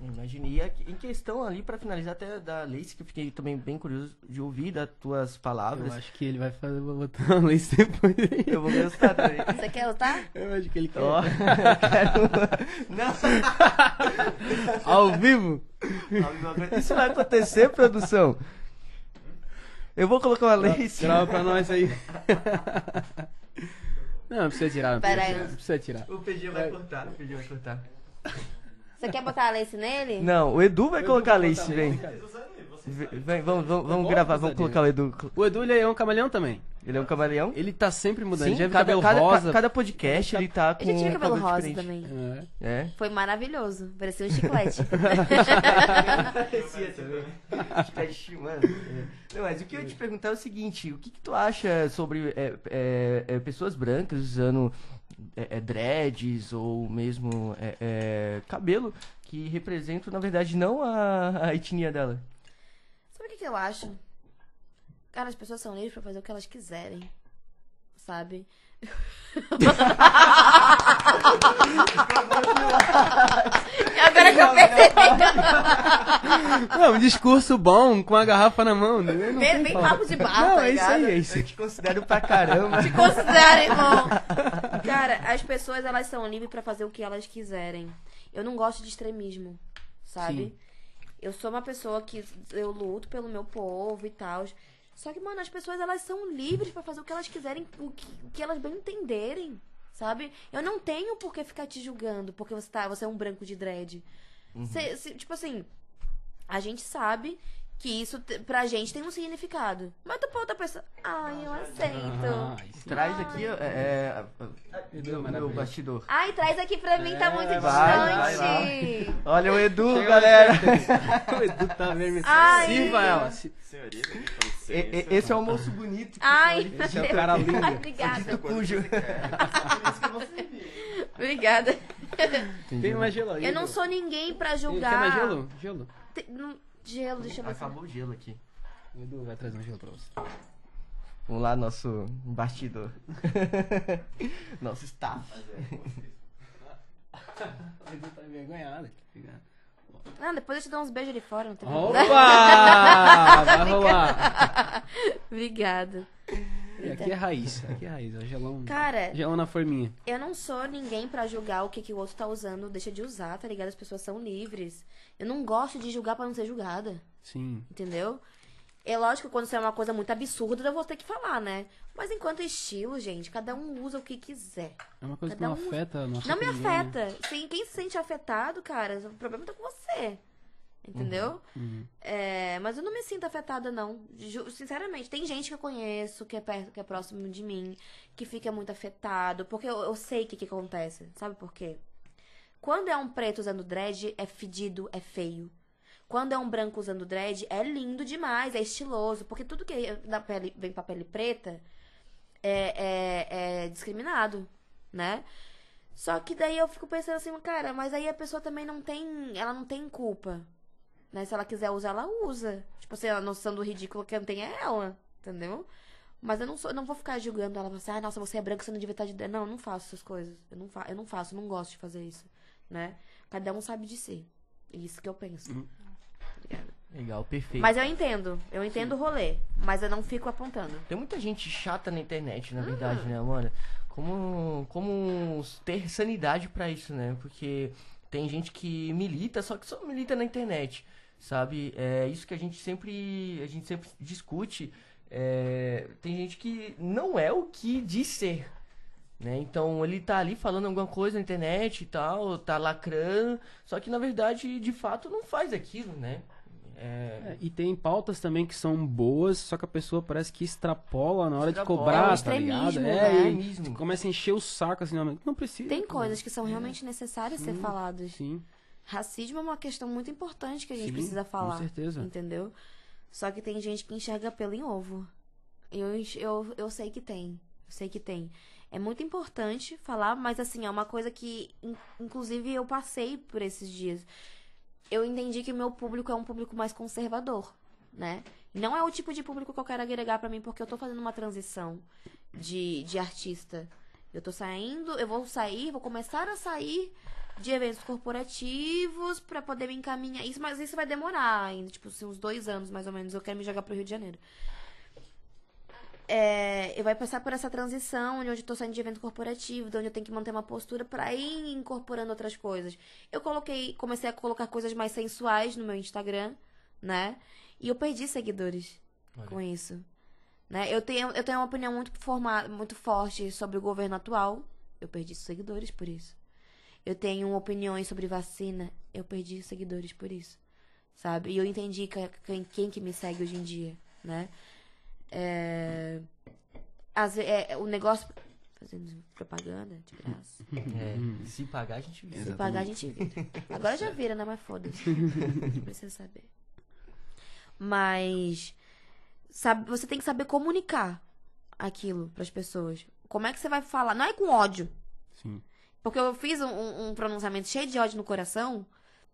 Imagine. E em questão ali, pra finalizar até da Lace, que eu fiquei também bem curioso de ouvir das tuas Eu palavras. acho que ele vai fazer, vou botar uma lei depois. <laughs> Eu vou gostar também. Você quer lutar? Eu acho que ele quer. Ó, <laughs> eu quero. Não, <laughs> Ao vivo? isso vai acontecer, produção. Eu vou colocar uma Lace. Grava pra nós aí. Não, não precisa tirar. Não precisa Pera aí. tirar. Não precisa tirar. O PG vai cortar, o PG vai cortar. Você quer botar a lace nele? Não, o Edu vai colocar a Lace, vem. Vem, vamos, vamos, vamos Pode gravar, vamos colocar o Edu. O Edu, ele é um camaleão também. Ele é um camaleão? Ele tá sempre mudando. Sim, já viu cada, cabelo cada, rosa. cada podcast ele tá com Eu já tive cabelo rosa diferente. também. É. É. Foi maravilhoso. Parecia um chiclete. <laughs> Parecia também. Chiclete, mano. É. Não, mas o que eu ia te perguntar é o seguinte: o que, que tu acha sobre é, é, é, pessoas brancas usando é, é, dreads ou mesmo é, é, cabelo que representam, na verdade, não a, a etnia dela? Sabe o que, que eu acho? Cara, as pessoas são livres pra fazer o que elas quiserem. Sabe? <laughs> Agora que eu percebi. Não, um discurso bom com a garrafa na mão. né? Não Bem, bem papo de bar, Não, tá é isso aí, é isso Eu te considero pra caramba. Te considera, irmão. <laughs> Cara, as pessoas, elas são livres pra fazer o que elas quiserem. Eu não gosto de extremismo, sabe? Sim. Eu sou uma pessoa que eu luto pelo meu povo e tal. Só que, mano, as pessoas, elas são livres pra fazer o que elas quiserem, o que, o que elas bem entenderem, sabe? Eu não tenho por que ficar te julgando porque você, tá, você é um branco de dread. Cê- cê- tipo assim, a gente sabe que isso pra gente tem um significado. Mas tu pra outra pessoa. Ai, eu aceito. Ah. Traz aqui é, é, Edu, é, meu, bastidor. Ai, traz aqui pra mim, tá muito É, vai, distante. vai, Olha o Edu, Chega galera. <laughs> o Edu tá vermelho. Ai. Sirva ela. se- Senhorita, E- e- Esse é o almoço bonito. Ai, Esse é o cara lindo. Ai, <laughs> obrigada. Cujo. <laughs> Obrigada. Tem mais gelo aí. Eu não sou ninguém pra julgar. mais gelo? Gelo. Te- não- Gelo, deixa eu ver. Acabou o gelo aqui. O Edu vai trazer um gelo pra você. Vamos lá, nosso bastidor. <laughs> nosso staff. O <laughs> Edu tá envergonhado. Fica- Não, depois eu te dou uns beijos ali fora, não tem Opa! problema. Vai rolar. <laughs> Obrigada. E aqui é raiz. Aqui é raiz. É gelão. Cara, Gelão na forminha. eu não sou ninguém pra julgar o que, que o outro tá usando, deixa de usar, tá ligado? As pessoas são livres. Eu não gosto de julgar pra não ser julgada. Sim. Entendeu? É lógico que quando isso é uma coisa muito absurda, eu vou ter que falar, né? Mas enquanto estilo, gente, cada um usa o que quiser. É uma coisa que Cada não um- afeta. Não, Não afeta me né? afeta. Sim, quem se sente afetado, cara, o problema tá com você. Entendeu? Uhum. É, mas eu não me sinto afetada, não. Sinceramente, tem gente que eu conheço, que é perto, que é próximo de mim, que fica muito afetado. Porque eu, eu sei o que, que acontece. Sabe por quê? Quando é um preto usando dread, é fedido, é feio. Quando é um branco usando dread, é lindo demais, é estiloso. Porque tudo que da pele, vem pra pele preta é, é, é discriminado, né? Só que daí eu fico pensando assim, cara, mas aí a pessoa também não tem. Ela não tem culpa. Né? Se ela quiser usar, ela usa. Tipo assim, a noção do ridículo que não tem é ela, entendeu? Mas eu não sou, eu não vou ficar julgando ela, assim, ah, nossa, você é branco, você não devia estar de. Não, eu não faço essas coisas. Eu não, fa eu não faço, eu não gosto de fazer isso, né? Cada um sabe de si. É isso que eu penso. Obrigada. Legal, perfeito. Mas eu entendo, eu entendo o rolê, mas eu não fico apontando. Tem muita gente chata na internet, na verdade, né, mano? Como, como ter sanidade pra isso, né? Porque tem gente que milita, só que só milita na internet, sabe? É isso que a gente sempre, a gente sempre discute. É, tem gente que não é o que diz ser, né? Então ele tá ali falando alguma coisa na internet e tal, tá lacrando, só que na verdade, de fato, não faz aquilo, né? É, É, e tem pautas também que são boas, só que a pessoa parece que extrapola na hora Extrapola. de cobrar, É tá ligado? É, né? Extremismo. começa a encher o saco assim, não, não precisa. Tem coisas que são realmente necessárias ser faladas. Sim, Racismo é uma questão muito importante que a gente Sim, precisa com falar. certeza. Entendeu? Só que tem gente que enxerga pelo em ovo. Eu, eu, eu sei que tem. Eu sei que tem. É muito importante falar, mas assim, é uma coisa que, in- inclusive, eu passei por esses dias. Eu entendi que o meu público é um público mais conservador, né? Não é o tipo de público que eu quero agregar pra mim, porque eu tô fazendo uma transição de, de artista. Eu tô saindo, eu vou sair, vou começar a sair de eventos corporativos pra poder me encaminhar. Isso, mas isso vai demorar ainda, tipo, assim, uns dois anos mais ou menos. Eu quero me jogar pro Rio de Janeiro. É, eu vai passar por essa transição onde eu tô saindo de evento corporativo, de onde eu tenho que manter uma postura pra ir incorporando outras coisas. Eu coloquei, comecei a colocar coisas mais sensuais no meu Instagram, né? E eu perdi seguidores Olha. com isso. Né? Eu, tenho, eu tenho uma opinião muito, forma, muito forte sobre o governo atual. Eu perdi seguidores por isso. Eu tenho opiniões sobre vacina. Eu perdi seguidores por isso. Sabe? E eu entendi que- quem, quem que me segue hoje em dia, né? É, às ve- é, o negócio... Fazendo propaganda de graça. <laughs> É, se pagar, a gente vê. Se pagar, a gente vira. Agora já vira, né? Mas foda-se. Não precisa saber. Mas sabe, você tem que saber comunicar aquilo pras pessoas. Como é que você vai falar? Não é com ódio. Sim. Porque eu fiz um, um- pronunciamento cheio de ódio no coração,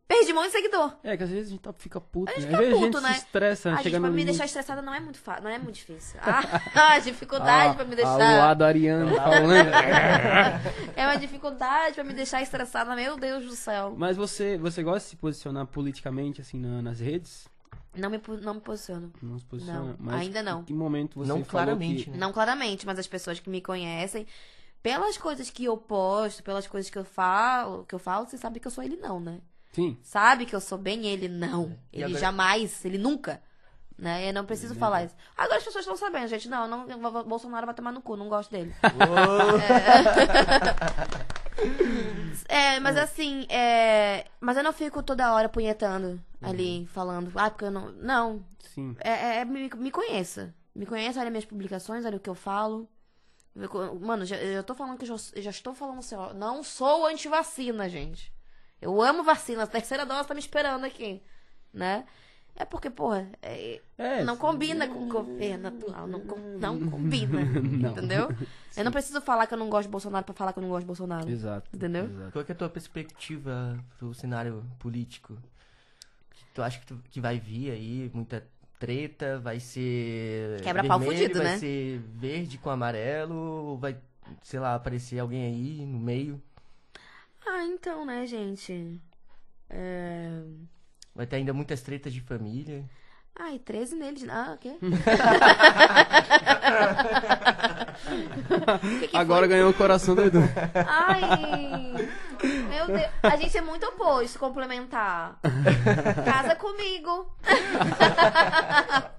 perdi um monte de seguidor. É, que às vezes a gente tá- fica puto, A gente né? fica puto, a né? gente se estressa, A chega gente, pra no me deixar estressada não é muito fácil, não é muito difícil. <laughs> Ah, a dificuldade pra me A deixar. lado Ariano falando. <laughs> É uma dificuldade pra me deixar estressada, meu Deus do céu. Mas você, você gosta de se posicionar politicamente, assim, na- nas redes? Não me, não me posiciono. Não se posiciona? Não, Mas ainda não. Em que momento você Não falou claramente, que... né? Não claramente, mas as pessoas que me conhecem, pelas coisas que eu posto, pelas coisas que eu falo, que eu falo, você sabe que eu sou ele não, né? Sim. Sabe que eu sou bem ele não. Ele agora- jamais, ele nunca. Né? Eu não preciso falar isso. Agora as pessoas estão sabendo, gente. Não, não, Bolsonaro vai tomar no cu, não gosto dele. <laughs> <laughs> É, mas assim, é... Mas eu não fico toda hora punhetando ali, falando, ah, porque eu não. Não. Sim. É, é- é- me, me conheça. Me conheça, olha minhas publicações, olha o que eu falo. Mano, já, eu já tô falando que eu já, já estou falando assim, ó. Não sou anti-vacina, gente. Eu amo vacina. A terceira dose tá me esperando aqui. Né? É porque, porra, é- É, não combina com o governo atual. Não, não combina. <laughs> Não. Entendeu? <laughs> Eu não preciso falar que eu não gosto de Bolsonaro pra falar que eu não gosto de Bolsonaro. Exato. Entendeu? Exato. Qual é a tua perspectiva pro cenário político? Tu acha que, tu- que vai vir aí muita treta? Vai ser. Quebra-pau fudido, vai né? ser verde com amarelo? Ou vai, sei lá, aparecer alguém aí no meio? Ah, então, né, gente? É... Vai ter ainda muitas tretas de família? Ai, 13 neles. Ah, o quê? <laughs> <laughs> Que que Agora ganhou o coração do Edu. Ai, meu Deus. A gente é muito oposto, complementar. <laughs> Casa comigo. <laughs>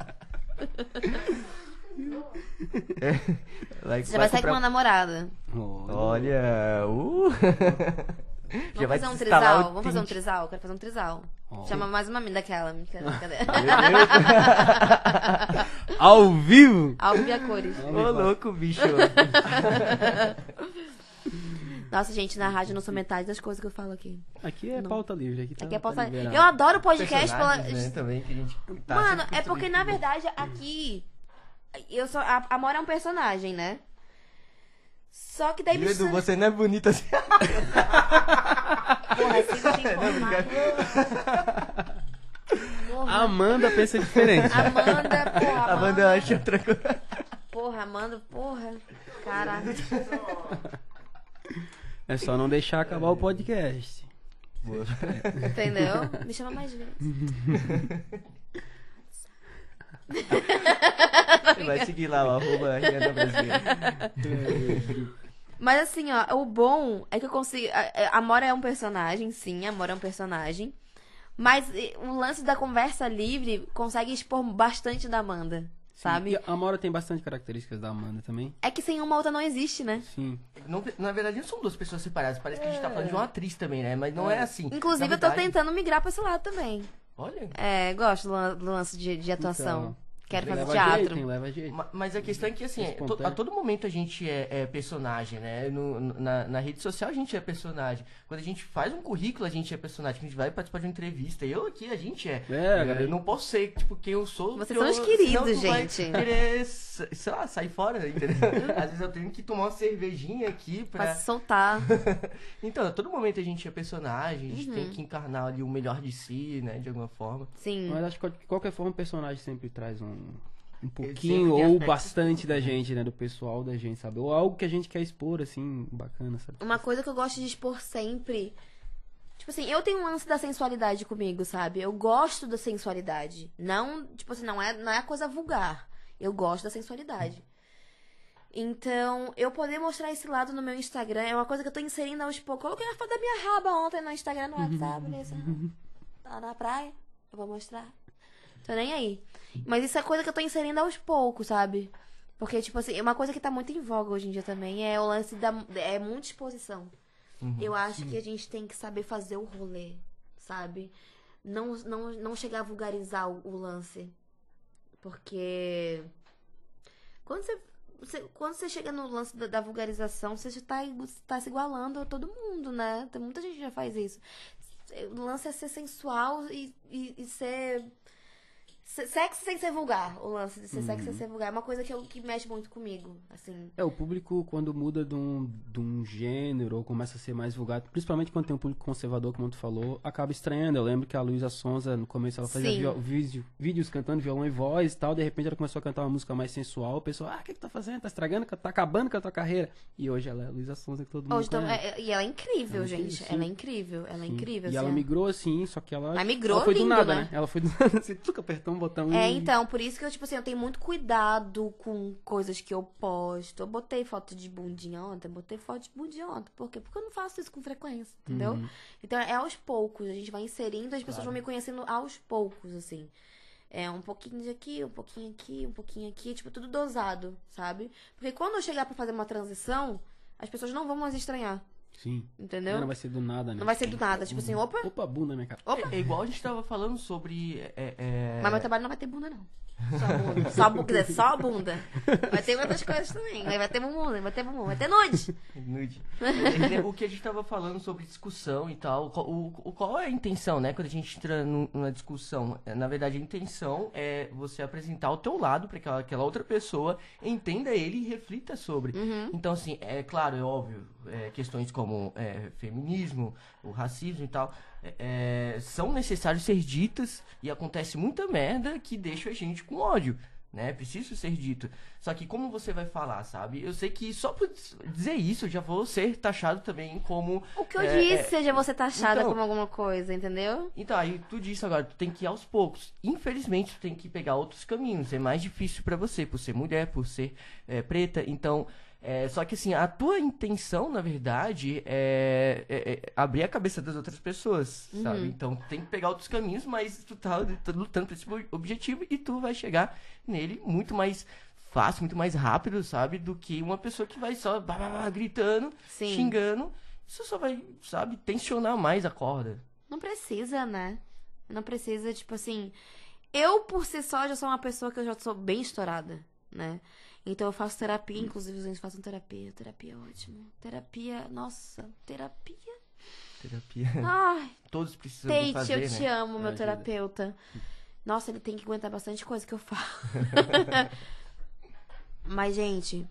Vai, Você já vai sair com uma namorada. Olha, uh. Vamos Já vai fazer um trisal? Vamos fazer um trisal? Quero fazer um trisal. Ó. Chama mais uma mina daquela. Cadê? <laughs> Ao vivo! Alvo e a cores. Ô, louco, bicho. Nossa, gente, na rádio eu não sou metade das coisas que eu falo aqui. Aqui é Não. pauta livre. Aqui, tá, Aqui é tá pauta... liberado. Eu adoro podcast pela... Né, também, que a gente tá Mano, é porque na verdade aqui eu sou a a Amora é um personagem, né? Só que daí Viu, Edu, você não é bonita assim. <laughs> Porra, informar. Porra, Amanda pensa diferente. Amanda, porra, <laughs> Amanda. banda acha outra coisa. Porra, Amanda, porra. Caralho. <laughs> É só não deixar acabar o podcast. Entendeu? Me chama mais vezes. Vai seguir lá, o arroba Brasil. Mas assim, ó, o bom é que eu consigo. a- A Amora é um personagem, sim, a Amora é um personagem. Mas o lance da conversa livre consegue expor bastante da Amanda, sabe? E a Amora tem bastante características da Amanda também. É que sem uma outra não existe, né? Sim. Não, na verdade, não são duas pessoas separadas. Parece que a gente tá falando de uma atriz também, né? Mas não é, assim. Inclusive, Na eu tô tentando migrar pra esse lado também. Olha. É, gosto do, do lance de, de atuação. Então. Quero fazer leva teatro. jeito, hein? Leva jeito. Ma- Mas a questão é que, assim, a todo momento a gente é, é personagem, né? No- na, na rede social a gente é personagem. Quando a gente faz um currículo, a gente é personagem. Quando a gente vai participar de uma entrevista, eu aqui, a gente é. É, eu, não posso ser, tipo, quem eu sou. Vocês são os queridos, gente. Querer, sei lá, sair fora, entendeu? <laughs> Às vezes eu tenho que tomar uma cervejinha aqui Pra pra... se soltar. <laughs> Então, a todo momento a gente é personagem, a gente Uhum. tem que encarnar ali o melhor de si, né? De alguma forma. Sim. Mas acho que de qualquer forma o personagem sempre traz um, um pouquinho ou bastante da gente, né? Do pessoal da gente, sabe? Ou algo que a gente quer expor, assim, bacana, sabe? Uma coisa que eu gosto de expor sempre. Tipo assim, eu tenho um lance da sensualidade comigo, sabe? Eu gosto da sensualidade. Não, tipo assim, não é, não é coisa vulgar. Eu gosto da sensualidade. Então, eu poder mostrar esse lado no meu Instagram é uma coisa que eu tô inserindo aos poucos. Eu coloquei a foto da minha raba ontem no Instagram, no WhatsApp, beleza? <laughs> Tá na praia, eu vou mostrar. Tô nem aí. Mas isso é coisa que eu tô inserindo aos poucos, sabe? Porque, tipo assim, uma coisa que tá muito em voga hoje em dia também é o lance da. É muita exposição. Eu acho que a gente tem que saber fazer o rolê, sabe? Não, não, não chegar a vulgarizar o, o lance. Porque. Quando você, você- quando você chega no lance da, da vulgarização, você já tá, tá se igualando a todo mundo, né? Tem muita gente que já faz isso. O lance é ser sensual e, e, e ser. Sexy sem ser vulgar. O lance de ser sexy sem ser vulgar. É uma coisa que, eu, que mexe muito comigo. Assim. É, o público, quando muda de um, de um gênero ou começa a ser mais vulgar, principalmente quando tem um público conservador, como tu falou, acaba estranhando. Eu lembro que a Luísa Sonza, no começo, ela fazia vídeo- vídeos cantando violão e voz e tal. De repente ela começou a cantar uma música mais sensual. O pessoal, ah, o que, que tá fazendo? Tá estragando? Tá acabando com a tua carreira. E hoje ela é a Luísa Sonza, que todo mundo Hoje, então, conhece. é- é- e ela é incrível, Ela é gente. incrível, sim. ela é incrível. Ela é incrível. E assim, ela é- migrou assim, só que ela. Ela migrou ela foi do lindo, nada, né? né? Ela foi do <laughs> nada, assim, tudo apertou um É, então, por isso que eu, tipo assim, eu tenho muito cuidado com coisas que eu posto. Eu botei foto de bundinha ontem, botei foto de bundinha ontem. Por quê? Porque eu não faço isso com frequência, entendeu? Uhum. Então é aos poucos, a gente vai inserindo, as pessoas vão me conhecendo aos poucos, assim. É um pouquinho de aqui, um pouquinho aqui, um pouquinho aqui, tipo, tudo dosado, sabe? Porque quando eu chegar pra fazer uma transição, as pessoas não vão mais estranhar, Sim. entendeu? Não vai ser do nada, né? Não vai ser do nada, tipo assim, opa, Opa, bunda, minha cara. opa. É, é igual a gente tava falando sobre. é, é, Mas meu trabalho não vai ter bunda, não. Só bunda. Só, bu- quer dizer, só bunda. Vai ter outras coisas também. Vai ter bumbum, vai ter bumbum, vai ter nude. Nude. É, o que a gente tava falando sobre discussão e tal, qual, o, o- qual é a intenção, né, quando a gente entra nu- numa discussão? É, Na verdade, a intenção é você apresentar o teu lado para que aquela, aquela outra pessoa entenda ele e reflita sobre. Então, assim, é claro, é óbvio, é, questões como é, feminismo, o racismo e tal, é, é, são necessários ser ditas e acontece muita merda que deixa a gente com ódio. Né? Preciso ser dito. Só que como você vai falar, sabe? Eu sei que só por dizer isso eu já vou ser taxado também como. O que eu é, disse é, seja você taxada então- como alguma coisa, entendeu? então, aí tu disse agora, tu tem que ir aos poucos. Infelizmente, tu tem que pegar outros caminhos. É mais difícil pra você, por ser mulher, por ser preta. Então, é, só que assim, a tua intenção, na verdade, é, é- é abrir a cabeça das outras pessoas, sabe? Então, tem que pegar outros caminhos, mas tu tá, tá lutando por esse objetivo e tu vai chegar nele muito mais fácil, muito mais rápido, sabe? Do que uma pessoa que vai só blá, blá, blá, gritando, Sim. xingando. Isso só vai, sabe, tensionar mais a corda. Não precisa, né? Não precisa, tipo assim. Eu, por si só, já sou uma pessoa que eu já sou bem estourada, né? Então eu faço terapia, inclusive os gente façam terapia. Terapia é ótimo. Terapia, nossa, terapia. Terapia. Ai, Todos precisam Tate, fazer, eu né? te amo, meu Ajuda. terapeuta. Nossa, ele tem que aguentar bastante coisa que eu falo. <laughs> Mas, gente,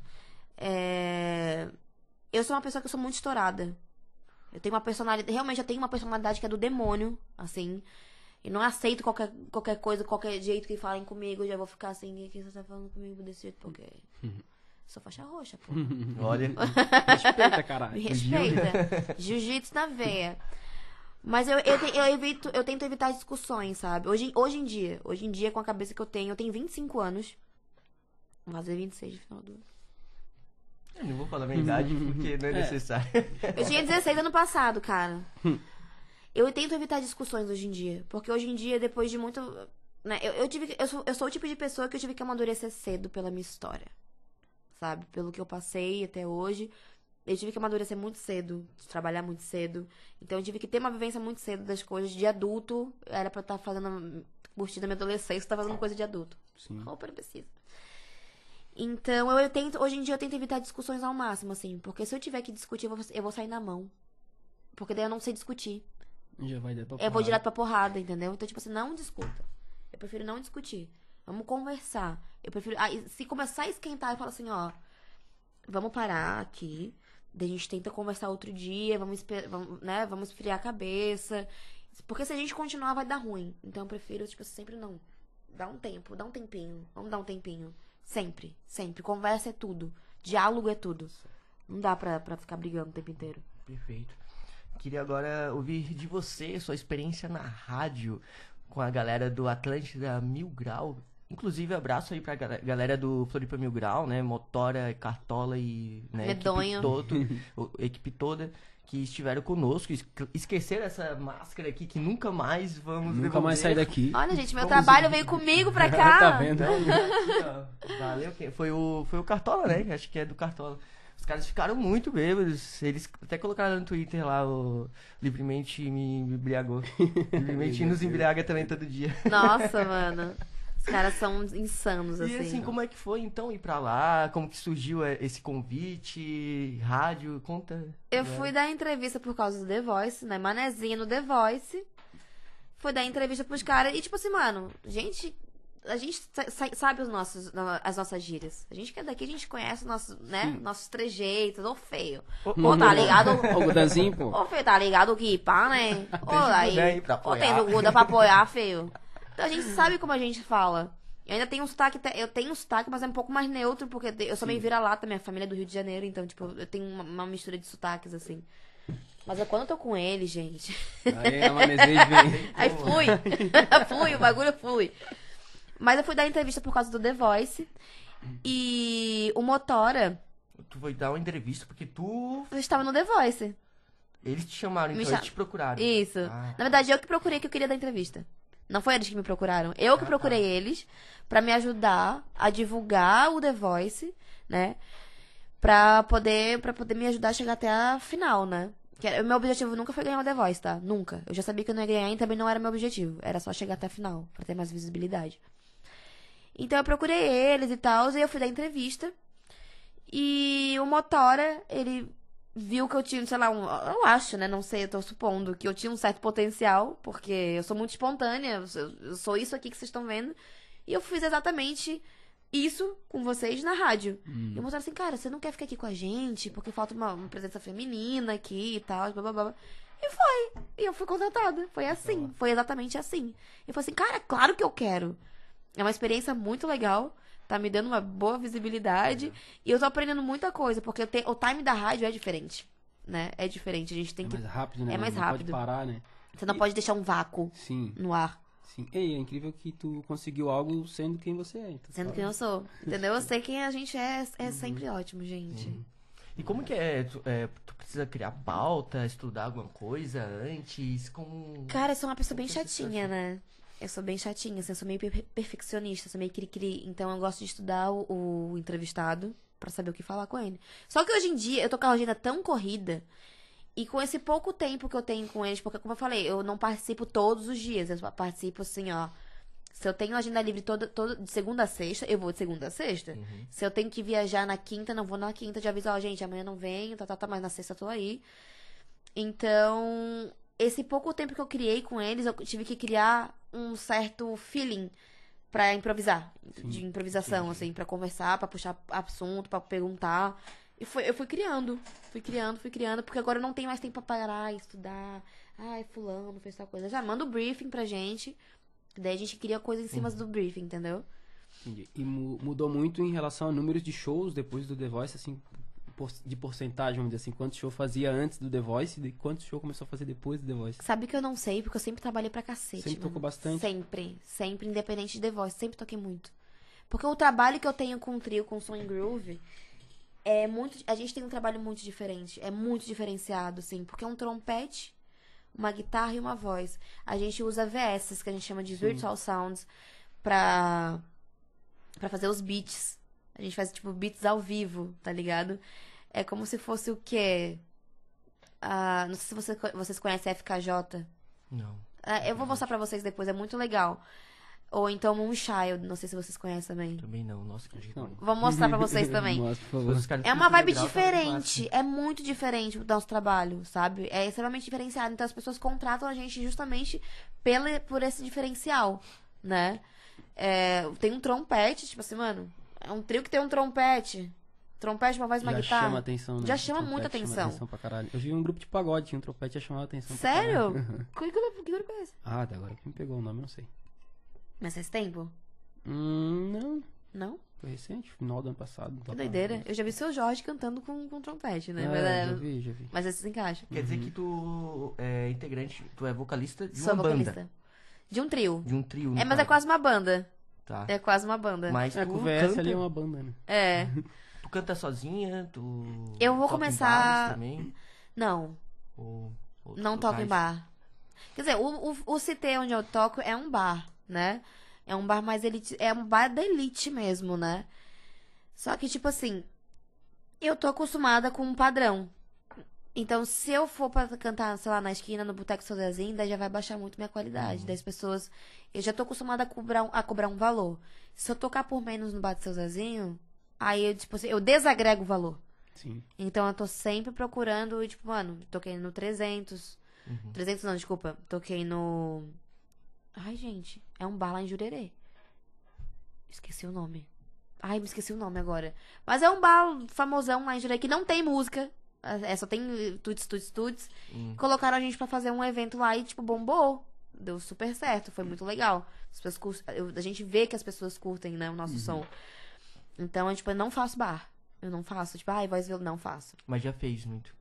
é... eu sou uma pessoa que eu sou muito estourada. Eu tenho uma personalidade. Realmente, eu tenho uma personalidade que é do demônio, assim. E não aceito qualquer, qualquer coisa, qualquer jeito que falem comigo. Eu já vou ficar assim, o que você tá falando comigo desse jeito? Porque. <laughs> Sou faixa roxa, pô. <laughs> Olha, <laughs> Respeita, caralho. Me respeita. Jiu-jitsu na veia. Mas eu, eu, te- eu evito, eu tento evitar discussões, sabe? Hoje, hoje em dia, hoje em dia, com a cabeça que eu tenho, eu tenho 25 anos. Vou fazer 26 no final do ano. eu não vou falar a minha idade porque não é, É. necessário. Eu tinha 16 ano passado, cara. Eu tento evitar discussões hoje em dia. Porque hoje em dia, depois de muito. Né, eu, eu, tive, eu, sou, eu sou o tipo de pessoa que eu tive que amadurecer cedo pela minha história. Sabe? Pelo que eu passei até hoje. Eu tive que amadurecer muito cedo, trabalhar muito cedo. Então eu tive que ter uma vivência muito cedo das coisas. De adulto, era pra estar fazendo. curtindo a minha adolescência, tá fazendo coisa de adulto. Sim. Roupa não precisa. Então, eu tento, hoje em dia eu tento evitar discussões ao máximo, assim. Porque se eu tiver que discutir, eu vou, eu vou sair na mão. Porque daí eu não sei discutir. Já vai dar pra Eu vou porrada. direto pra porrada, entendeu? Então, tipo assim, não discuta. Eu prefiro não discutir. Vamos conversar. Eu prefiro. Aí, se começar a esquentar, eu falo assim, ó. Vamos parar aqui. Daí a gente tenta conversar outro dia. Vamos, vamos, né? vamos esfriar a cabeça. Porque se a gente continuar, vai dar ruim. Então eu prefiro, tipo, sempre não. Dá um tempo, dá um tempinho. Vamos dar um tempinho. Sempre, sempre. Conversa é tudo. Diálogo é tudo. Não dá pra, pra ficar brigando o tempo inteiro. Perfeito. Queria agora ouvir de você sua experiência na rádio com a galera do Atlântida Mil Grau. Inclusive, abraço aí pra galera do Floripa Mil Grau, né? Motora, Cartola e... Né, Medonho. Equipe, todo, <laughs> equipe toda que estiveram conosco. Es- Esqueceram essa máscara aqui que nunca mais vamos Nunca mais sair devolver. daqui. Olha, gente, meu Vamos- trabalho veio comigo pra <laughs> cá. tá vendo? Valeu, quem? Foi o, foi o Cartola, né? Acho que é do Cartola. Os caras ficaram muito bêbados. Eles até colocaram no Twitter lá o Livremente me me embriagou. <laughs> Livremente nos embriaga também todo dia. Nossa, <laughs> mano. Os caras são insanos, E assim. assim, como é que foi então ir pra lá? Como que surgiu eh, esse convite? Rádio? Conta. Eu né? fui dar entrevista por causa do The Voice, né? Manezinha no The Voice. Fui dar entrevista pros caras. E, tipo assim, mano, gente. A gente sa- sa- sabe os nossos, as nossas gírias. A gente que é daqui, a gente conhece os nossos, né? Nossos trejeitos, ou feio. Ô, Ou tá ligado? Ô, Gudanzinho, pô. <laughs> Ô, feio, tá ligado que pá, né? <laughs> Ou o aí. Ou tem apoiar. o Guda pra apoiar, <laughs> feio. Então a gente sabe como a gente fala. Eu ainda tenho um sotaque, eu tenho um sotaque, mas é um pouco mais neutro, porque eu sou meio vira-lata, minha família é do Rio de Janeiro, então, tipo, eu tenho uma, uma mistura de sotaques, assim. Mas é quando eu tô com ele, gente. Aí a Manezês vem. Aí fui. fui, o bagulho fui. Mas eu fui dar entrevista por causa do The Voice. E o Motora, Tu foi dar uma entrevista porque tu. eu estava no The Voice. Eles te chamaram, então cha- eles te procuraram. Isso. Ah. Na verdade, eu que procurei que eu queria dar entrevista. Não foi eles que me procuraram. Eu que Ah, procurei tá. eles pra me ajudar a divulgar o The Voice, né? Pra poder, pra poder me ajudar a chegar até a final, né? Que era- o meu objetivo nunca foi ganhar o The Voice, tá? Nunca. Eu já sabia que eu não ia ganhar e também não era meu objetivo. Era só chegar até a final, pra ter mais visibilidade. Então eu procurei eles e tal, e eu fui dar entrevista. E o Motora, ele viu que eu tinha, sei lá, um, eu acho, né? Não sei, eu tô supondo que eu tinha um certo potencial, porque eu sou muito espontânea, eu sou, eu sou isso aqui que vocês estão vendo. E eu fiz exatamente isso com vocês na rádio. E eu mostraram assim, cara, você não quer ficar aqui com a gente, porque falta uma, uma presença feminina aqui e tal, blá blá blá. E foi. E eu fui contratada. Foi assim. Foi exatamente assim. E foi assim, cara, claro que eu quero. É uma experiência muito legal. Tá me dando uma boa visibilidade. E eu tô aprendendo muita coisa, porque eu te- o time da rádio é diferente. Né? É diferente. A gente tem É que. mais rápido, né? É mais Não rápido. pode parar, né? Você não pode deixar um vácuo Sim, no ar. sim. Ei, é incrível que tu conseguiu algo sendo quem você é. Então, Sendo quem eu sou. Entendeu? Eu sei quem a gente é. É sempre ótimo, gente. E como que é tu, é? tu precisa criar pauta, estudar alguma coisa antes? Como. Cara, eu sou uma pessoa bem Como que você chatinha, né? Eu sou bem chatinha, assim, eu sou meio per- perfeccionista, sou meio cri-cri. Então eu gosto de estudar o, o entrevistado pra saber o que falar com ele. Só que hoje em dia eu tô com a agenda tão corrida. E com esse pouco tempo que eu tenho com eles, porque como eu falei, eu não participo todos os dias. Eu participo assim, ó. Se eu tenho agenda livre toda, toda, de segunda a sexta, eu vou de segunda a sexta. Se eu tenho que viajar na quinta, não vou na quinta, já aviso, ó, gente, amanhã não venho, tá, tá, tá, mas na sexta eu tô aí. Então, esse pouco tempo que eu criei com eles, eu tive que criar um certo feeling pra improvisar, de improvisação, assim, pra conversar, pra puxar assunto, pra perguntar. E foi, eu fui criando, fui criando, fui criando, porque agora eu não tenho mais tempo pra parar e estudar. Ai, fulano fez tal coisa. Já manda o briefing pra gente, daí a gente cria coisa em cima do briefing, entendeu? Entendi. E mu- mudou muito em relação a números de shows depois do The Voice, assim, de porcentagem, vamos dizer assim, quantos shows fazia antes do The Voice e quantos shows começou a fazer depois do The Voice. Sabe que eu não sei, porque eu sempre trabalhei pra cacete. Sempre tocou bastante? Sempre, sempre, independente de The Voice, sempre toquei muito. Porque o trabalho que eu tenho com o trio, com Som Groove, é muito. A gente tem um trabalho muito diferente. É muito diferenciado, assim. Porque é um trompete, uma guitarra e uma voz. A gente usa VS, que a gente chama de Virtual Sounds, pra, pra fazer os beats. A gente faz, tipo, beats ao vivo, tá ligado? É como se fosse o quê? Ah, não sei se você, vocês conhecem FKJ. Não. É, eu vou mostrar pra vocês depois, é muito legal. Ou então Moonchild, não sei se vocês conhecem também. Também não, nossa, que. Não. Vou mostrar pra vocês também. <laughs> Mostra, por favor. É do uma vibe tá diferente, é muito diferente o nosso trabalho, sabe? É extremamente diferenciado. Então as pessoas contratam a gente justamente pela, por esse diferencial, né? É, tem um trompete, tipo assim, mano, é um trio que tem um trompete. Trompete, uma voz, uma Já guitarra. chama atenção, né? Já chama Trompete muita chama atenção. atenção pra caralho. Eu vi um grupo de pagode, tinha um trompete já chamava atenção Sério? caralho. <laughs> Que grupo, que grupo é esse? ah, até agora que me pegou o nome, eu não sei. Mas faz tempo? Hum, não. Não? Foi recente, final do ano passado. Que doideira. Eu já vi o seu Jorge cantando com, com trompete, né? mas, É, é- já vi, já vi. mas esse se encaixa. Quer dizer que tu é integrante, tu é vocalista de Sou uma vocalista. banda. De um trio. De um trio. É, mas é quase uma banda. Tá. É quase uma banda. Mas É, tu com o VS canta, ali é uma banda, né? É. <laughs> tu canta sozinha, tu... Eu vou começar- também? Não, Ou, ou não toco em bar. Quer dizer, o, o, o CT onde eu toco é um bar, né? É um bar mais elite. É um bar da elite mesmo, né? Só que, tipo assim, eu tô acostumada com um padrão. Então, se eu for pra cantar, sei lá, na esquina, no Boteco Sozinho, daí já vai baixar muito minha qualidade. Daí as pessoas. Eu já tô acostumada a cobrar, um- a cobrar um valor. Se eu tocar por menos no Bar do Seu Zezinho, aí eu, tipo assim, eu desagrego o valor. Sim. Então eu tô sempre procurando, tipo, mano, toquei no 300. Uhum. 300 não, desculpa. Toquei no. Ai, gente, é um bar lá em Jurerê. Esqueci o nome. Ai, me esqueci o nome agora. Mas é um bar famosão lá em Jurerê que não tem música. É, só tem eh, tuts, tuts, tuts. Hum. Colocaram a gente pra fazer um evento lá e, tipo, bombou. Deu super certo, foi muito legal. As pessoas curs- eu- a gente vê que as pessoas curtem, né, o nosso som. Então, eu, tipo, eu não faço bar. Eu não faço. Tipo, ai, voz violão, não faço. Mas já fez muito.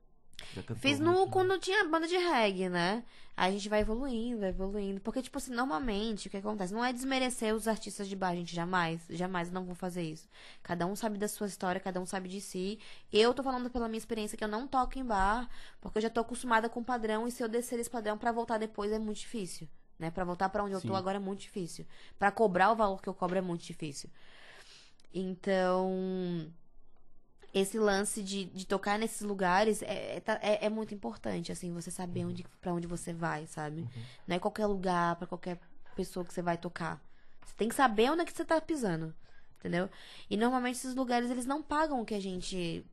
Fiz no, muito. quando tinha banda de reggae, né? Aí a gente vai evoluindo, vai evoluindo. Porque, tipo assim, normalmente, o que acontece? Não é desmerecer os artistas de bar, gente. Jamais. Jamais eu não vou fazer isso. Cada um sabe da sua história, cada um sabe de si. Eu tô falando pela minha experiência que eu não toco em bar, porque eu já tô acostumada com o padrão. E se eu descer esse padrão pra voltar depois é muito difícil. Né? Pra voltar pra onde eu tô Sim. agora é muito difícil. Pra cobrar o valor que eu cobro é muito difícil. Então esse lance de, de tocar nesses lugares é, é, tá- é- é muito importante, assim, você saber onde, pra onde você vai, sabe? Não é qualquer lugar, pra qualquer pessoa que você vai tocar. Você tem que saber onde é que você tá pisando, entendeu? E normalmente esses lugares, eles não pagam o que a gente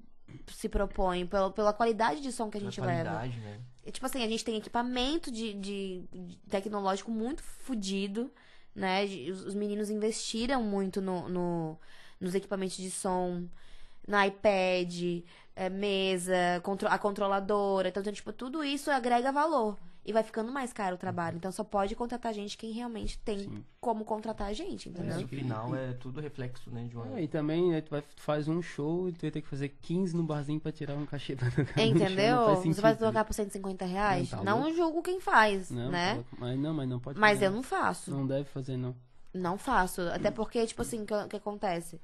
se propõe, pela, pela qualidade de som que a gente leva. qualidade, né? Tipo assim, a gente tem equipamento de, de- de tecnológico muito fodido, né? Os, os meninos investiram muito no, no- nos equipamentos de som, no iPad, é, mesa, contro- a controladora. Então, tipo, tudo isso agrega valor. E vai ficando mais caro o trabalho. Então, só pode contratar gente quem realmente tem Sim. como contratar a gente, Mas entendeu? no final é tudo reflexo, né, de uma... É, e também, né, tu, vai, tu faz um show e tu vai ter que fazer 15 no barzinho pra tirar um cachê pra tocar show, Entendeu? não faz Você vai sentido. tocar por 150 reais? Não, tá Não julgo quem faz, Não, né? tá louco. mas não, mas não pode Mas fazer, eu não faço. Não deve fazer, não. Não faço. Até porque, tipo assim, o que, o que acontece?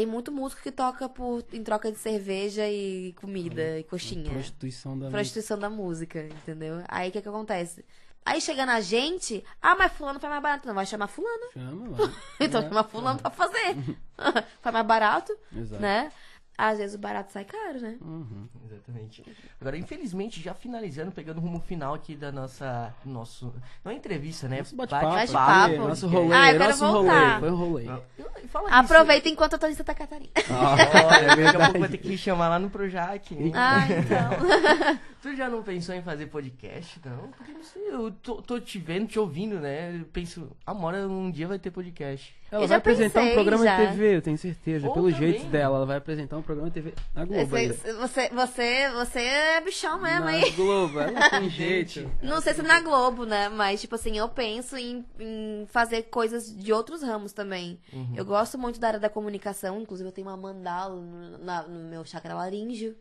Tem muito músico que toca por, em troca de cerveja e comida e coxinha. Prostituição da Prostituição da música, entendeu? Aí o que, que acontece? Aí chega na gente, ah, mas fulano faz mais barato. Não vai chamar fulano. Chama, <laughs> vai. Então É, chama fulano pra fazer. <laughs> <laughs> faz mais barato, Exato. né? Às vezes o barato sai caro, né? Uhum. Exatamente. Agora, infelizmente, já finalizando, pegando o rumo final aqui da nossa. Nosso. Não é entrevista, né? Nosso bate-papo. Bate-papo. aqui, Nosso podcast. rolê. Ah, eu quero nosso voltar. rolê. Foi um rolê. Eu- Fala Aproveita enquanto eu tô em Santa Catarina. Olha, daqui a pouco vai ter que me chamar lá no Projac. hein? ah, então. <laughs> Tu já não pensou em fazer podcast, não? Porque não sei, eu tô, tô te vendo, te ouvindo, né? Eu penso, Amora um dia vai ter podcast. Ela Eu vai já apresentar um pensei, programa já. de TV, eu tenho certeza. Ou Pelo também- jeito dela, ela vai apresentar um programa de TV na Globo. aí. Você, você, você, você é bichão mesmo, na hein? Globo, ela tem <laughs> jeito. Não sei se na Globo, né? Mas, tipo assim, eu penso em, em fazer coisas de outros ramos também. Uhum. Eu gosto muito da área da comunicação, inclusive eu tenho uma mandala no, na- no meu chakra laríngeo,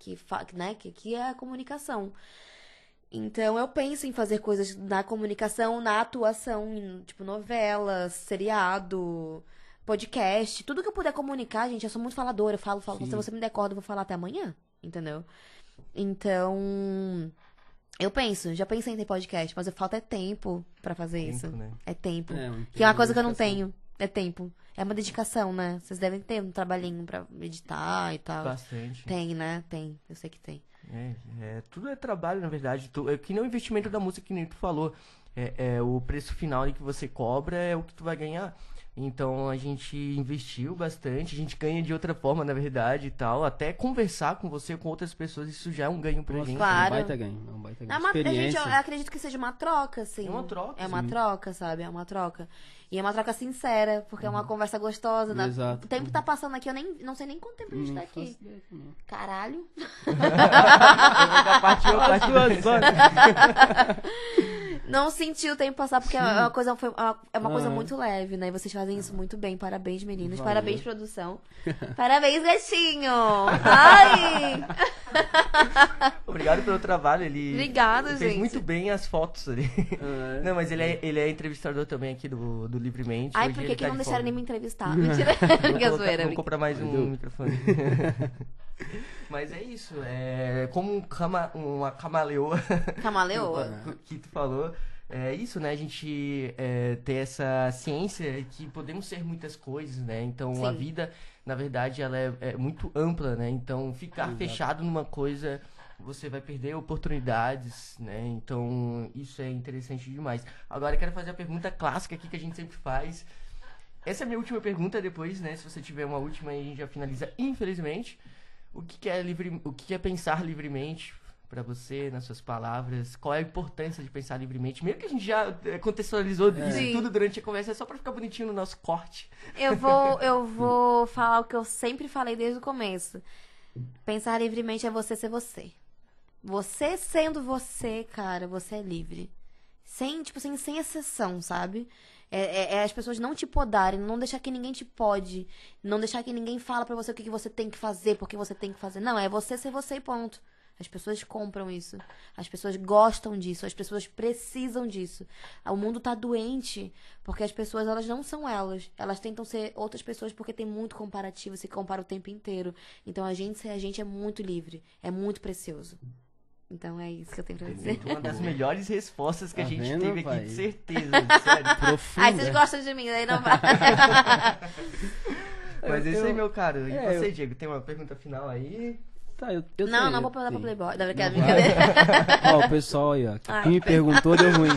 que, fa- né, que, que é a comunicação. Então eu penso em fazer coisas na comunicação, na atuação, em, tipo novela, seriado, podcast, tudo que eu puder comunicar, gente, eu sou muito faladora, eu falo, falo, Sim. se você me der corda, eu vou falar até amanhã, entendeu? Então, eu penso, já pensei em ter podcast, mas eu falta é tempo pra fazer isso. Tempo, né? É tempo. É, que é uma coisa que eu não tenho. É tempo. É uma dedicação, né? Vocês devem ter um trabalhinho pra editar e tal. Bastante. Tem, né? Tem. Eu sei que tem. É, é, tudo é trabalho, na verdade. Tu- É que nem o investimento da música que nem tu falou. é, é, o preço final que você cobra é o que tu vai ganhar. Então a gente investiu bastante, a gente ganha de outra forma, na verdade, e tal. Até conversar com você, com outras pessoas, isso já é um ganho pra Nossa, gente. Claro. É um baita ganho. É um baita ganho. É uma, a gente, Experiência. eu acredito que seja uma troca, assim. É uma troca, É uma sim. troca, sabe? É uma troca. E é uma troca sincera, porque é uma conversa gostosa. Uhum. Exato. O tempo tá passando aqui, eu nem não sei nem quanto tempo a gente tá aqui. ideia. Caralho. <laughs> Partiu, partiu. <laughs> <laughs> Não senti o tempo passar, porque é uma coisa, foi uma, é uma coisa Aham. muito leve, né? E vocês fazem isso muito bem. Parabéns, meninos. Valeu. Parabéns, produção. <laughs> Parabéns, gatinho. Ai! <laughs> Obrigado pelo trabalho, ele Obrigado, fez gente. muito bem as fotos ali. Ah, Não, mas ele é, ele é entrevistador também aqui do, do Livremente. Ai, Hoje por que, que tá não de deixaram folga. nem me entrevistar? <laughs> Mentira. Vou colocar- zoeira. Vou comprar mais um microfone. Mas é isso, é como um cama, uma camaleoa <laughs> Camaleoa. <laughs> que tu falou. É isso, né? A gente é, ter essa ciência que podemos ser muitas coisas, né? Então a Sim. vida, na verdade, ela é, é muito ampla, né? Então ficar Exato. fechado numa coisa, você vai perder oportunidades, né? Então isso é interessante demais. Agora eu quero fazer a pergunta clássica aqui que a gente sempre faz. Essa é a minha última pergunta depois, né? Se você tiver uma última aí, a gente já finaliza, infelizmente. O que que é, livre, o que que é pensar livremente pra você, nas suas palavras? Qual é a importância de pensar livremente? Meio que a gente já eh, contextualizou isso Sim. tudo durante a conversa, é só pra ficar bonitinho no nosso corte. Eu vou, <laughs> eu vou falar o que eu sempre falei desde o começo. Pensar livremente é você ser você. Você sendo você, cara, você é livre. Sem, tipo assim, sem exceção, sabe? É, é- é as pessoas não te podarem, não deixar que ninguém te pode, não deixar que ninguém fala pra você o que, que você tem que fazer, porque você tem que fazer. Não, é você ser você e ponto. As pessoas compram isso. As pessoas gostam disso. As pessoas precisam disso. O mundo tá doente porque as pessoas, elas não são elas. Elas tentam ser outras pessoas porque tem muito comparativo, se compara o tempo inteiro. Então a gente ser a gente é muito livre. É muito precioso. Então é isso que eu tenho pra dizer. Uma das melhores respostas que a Tá gente vendo, teve pai? aqui, de certeza, sério. <laughs> Profunda. Ai, vocês gostam de mim, daí não vai. <laughs> Mas Eu- esse aí, eu- meu caro. E é, você, eu- Diego, tem uma pergunta final aí? Tá, eu, eu Não, tenho, não vou perguntar pra. Playboy. Não, vai. brincadeira. <laughs> Ó, o pessoal aí, ó. que- Ai, que me perguntou deu ruim.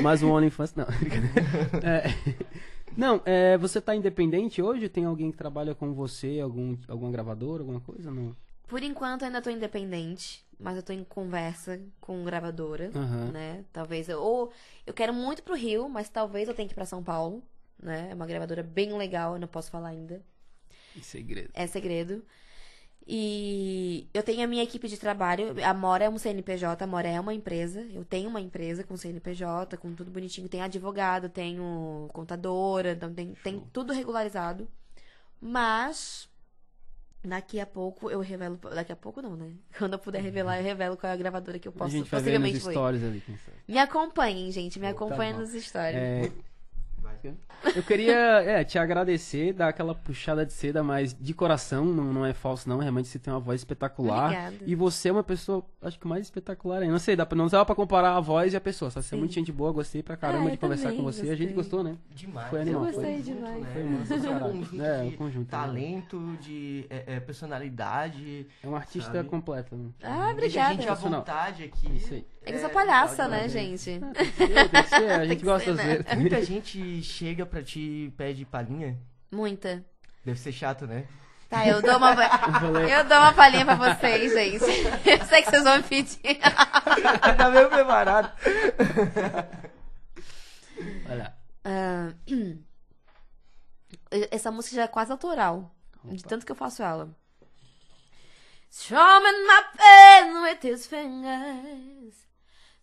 Mas o OnlyFans, não. É, não, é, você tá independente hoje? Tem alguém que trabalha com você? Algum, alguma gravadora, alguma coisa? Não. Por enquanto ainda tô independente, mas eu tô em conversa com gravadora, Aham. né? Talvez eu, ou eu quero muito pro Rio, mas talvez eu tenha que ir pra São Paulo, né? É uma gravadora bem legal, eu não posso falar ainda. Em segredo. É segredo. E eu tenho a minha equipe de trabalho. A Mora é um CNPJ, a Mora é uma empresa. Eu tenho uma empresa com CNPJ, com tudo bonitinho. Tem advogado, tenho contadora, então tem, tem tudo regularizado. Mas daqui a pouco eu revelo. Daqui a pouco não, né? <laughs> Quando eu puder revelar, eu revelo qual é a gravadora que eu a posso gente vai ver nos stories ali, quem sabe. Me acompanhem, gente. Me Tá acompanhem bom. nos stories. É, Eu queria é, te agradecer, dar aquela puxada de seda, mas de coração, não, não é falso não, realmente você tem uma voz espetacular. Obrigada. E você é uma pessoa, acho que mais espetacular ainda. Não sei, dá pra, não dá pra comparar a voz e a pessoa. Só você é muito gente boa, gostei pra caramba Ah, de eu conversar com você. A gente gostei. gostou, né? Demais. Foi é animal, um foi. conjunto, demais. né? Foi massa, é um conjunto É, de um conjunto, né? talento, de é, é, personalidade. É um artista Sabe? completo. Né? Ah, Deixa a obrigada. gente à vontade aqui. Isso aí. É que eu sou É, palhaça, né, gente? Tem que ser, tem que ser, a gente gosta ser, às né? vezes. Muita gente chega pra ti e pede palhinha. Muita. Deve ser chato, né? Tá, eu dou uma. falei- <laughs> Eu dou uma palhinha pra vocês, gente. <laughs> Eu sei que vocês vão me pedir. <laughs> tá meio preparado. Olha. Ah, essa música já é quase autoral. De tanto que eu faço ela. Strumming my pen with his fingers.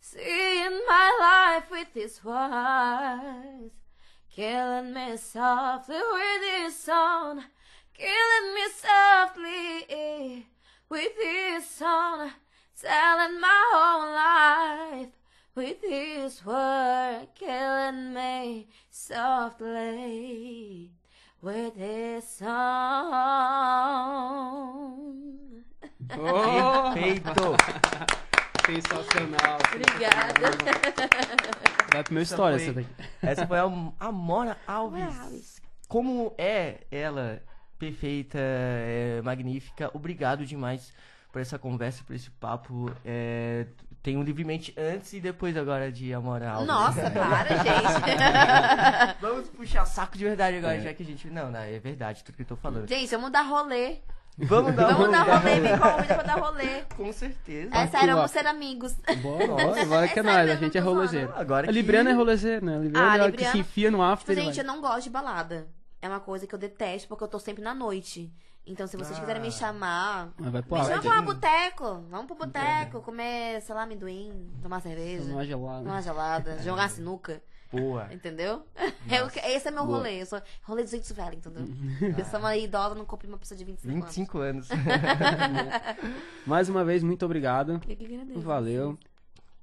Seeing my life with his eyes. Killing me softly with his song. Killing me softly with his song. Telling my whole life with his word. Killing me softly with his song. Oh. Perfeito. Sensacional. Obrigada. Vai pro meu Essa história foi- essa daqui. Essa foi a Amora Alves. Alves. Como é ela perfeita, é, magnífica. Obrigado demais por essa conversa, por esse papo. É, tem um livremente antes e depois agora de Amora Alves. Nossa, <laughs> para, gente. Vamos puxar saco de verdade agora, É. já que a gente. Não, não, é verdade tudo que eu tô falando. gente, vamos dar rolê. Vamos dar Vamos um- dar rolê, me convida pra dar rolê. Com certeza. É sério, lá. vamos ser amigos. Bora, bora, bora que é É nóis. A gente é rolezeiro. Agora A que- Libriana é rolezeiro, né? A Libriana Ah, é a que Libriana- se enfia no after. Tipo, gente, eu não gosto de balada. É uma coisa que eu detesto, porque eu tô sempre na noite. Então, se vocês quiserem me Ah. chamar, Mas vai pro me chama after. pra boteco. Vamos pro boteco, comer, sei lá, amendoim, tomar cerveja, é gelado. tomar gelada, jogar sinuca. Boa. Entendeu? <laughs> Eu, esse é meu Boa. rolê. Eu sou rolê dos 200 velho, entendeu? <laughs> Eu sou uma idosa, não compro uma pessoa de 25, 25 anos. <laughs> Mais uma vez, muito obrigado. anos. Eu que agradeço. Valeu.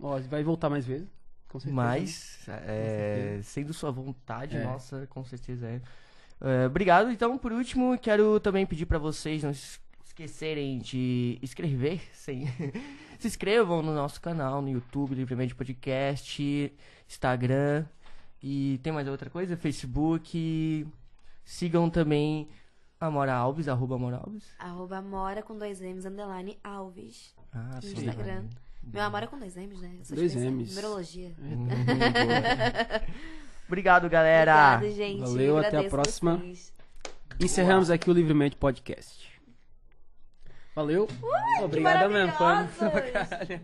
Ó, vai voltar mais vezes. Com certeza. Mas, é, sendo sua vontade, É. nossa, com certeza é. É, Obrigado. Então, por último, quero também pedir pra vocês não es- esquecerem de escrever, sim. Se inscrevam no nosso canal no YouTube, Livremente Podcast, Instagram e tem mais outra coisa? Facebook. Sigam também Amora Alves, arroba Amora Alves. Arroba Mora com dois M's, underline Alves. Ah, No sim. Instagram. Meu amor é com dois M's, né? Dois especial- M's. Numerologia. Hum, <laughs> boa. <laughs> Obrigado, galera. Obrigada, gente. Valeu, Eu até a próxima. vocês. Encerramos aqui o Livremente Podcast. Valeu. Obrigado mesmo. Foi <laughs> pra caralho.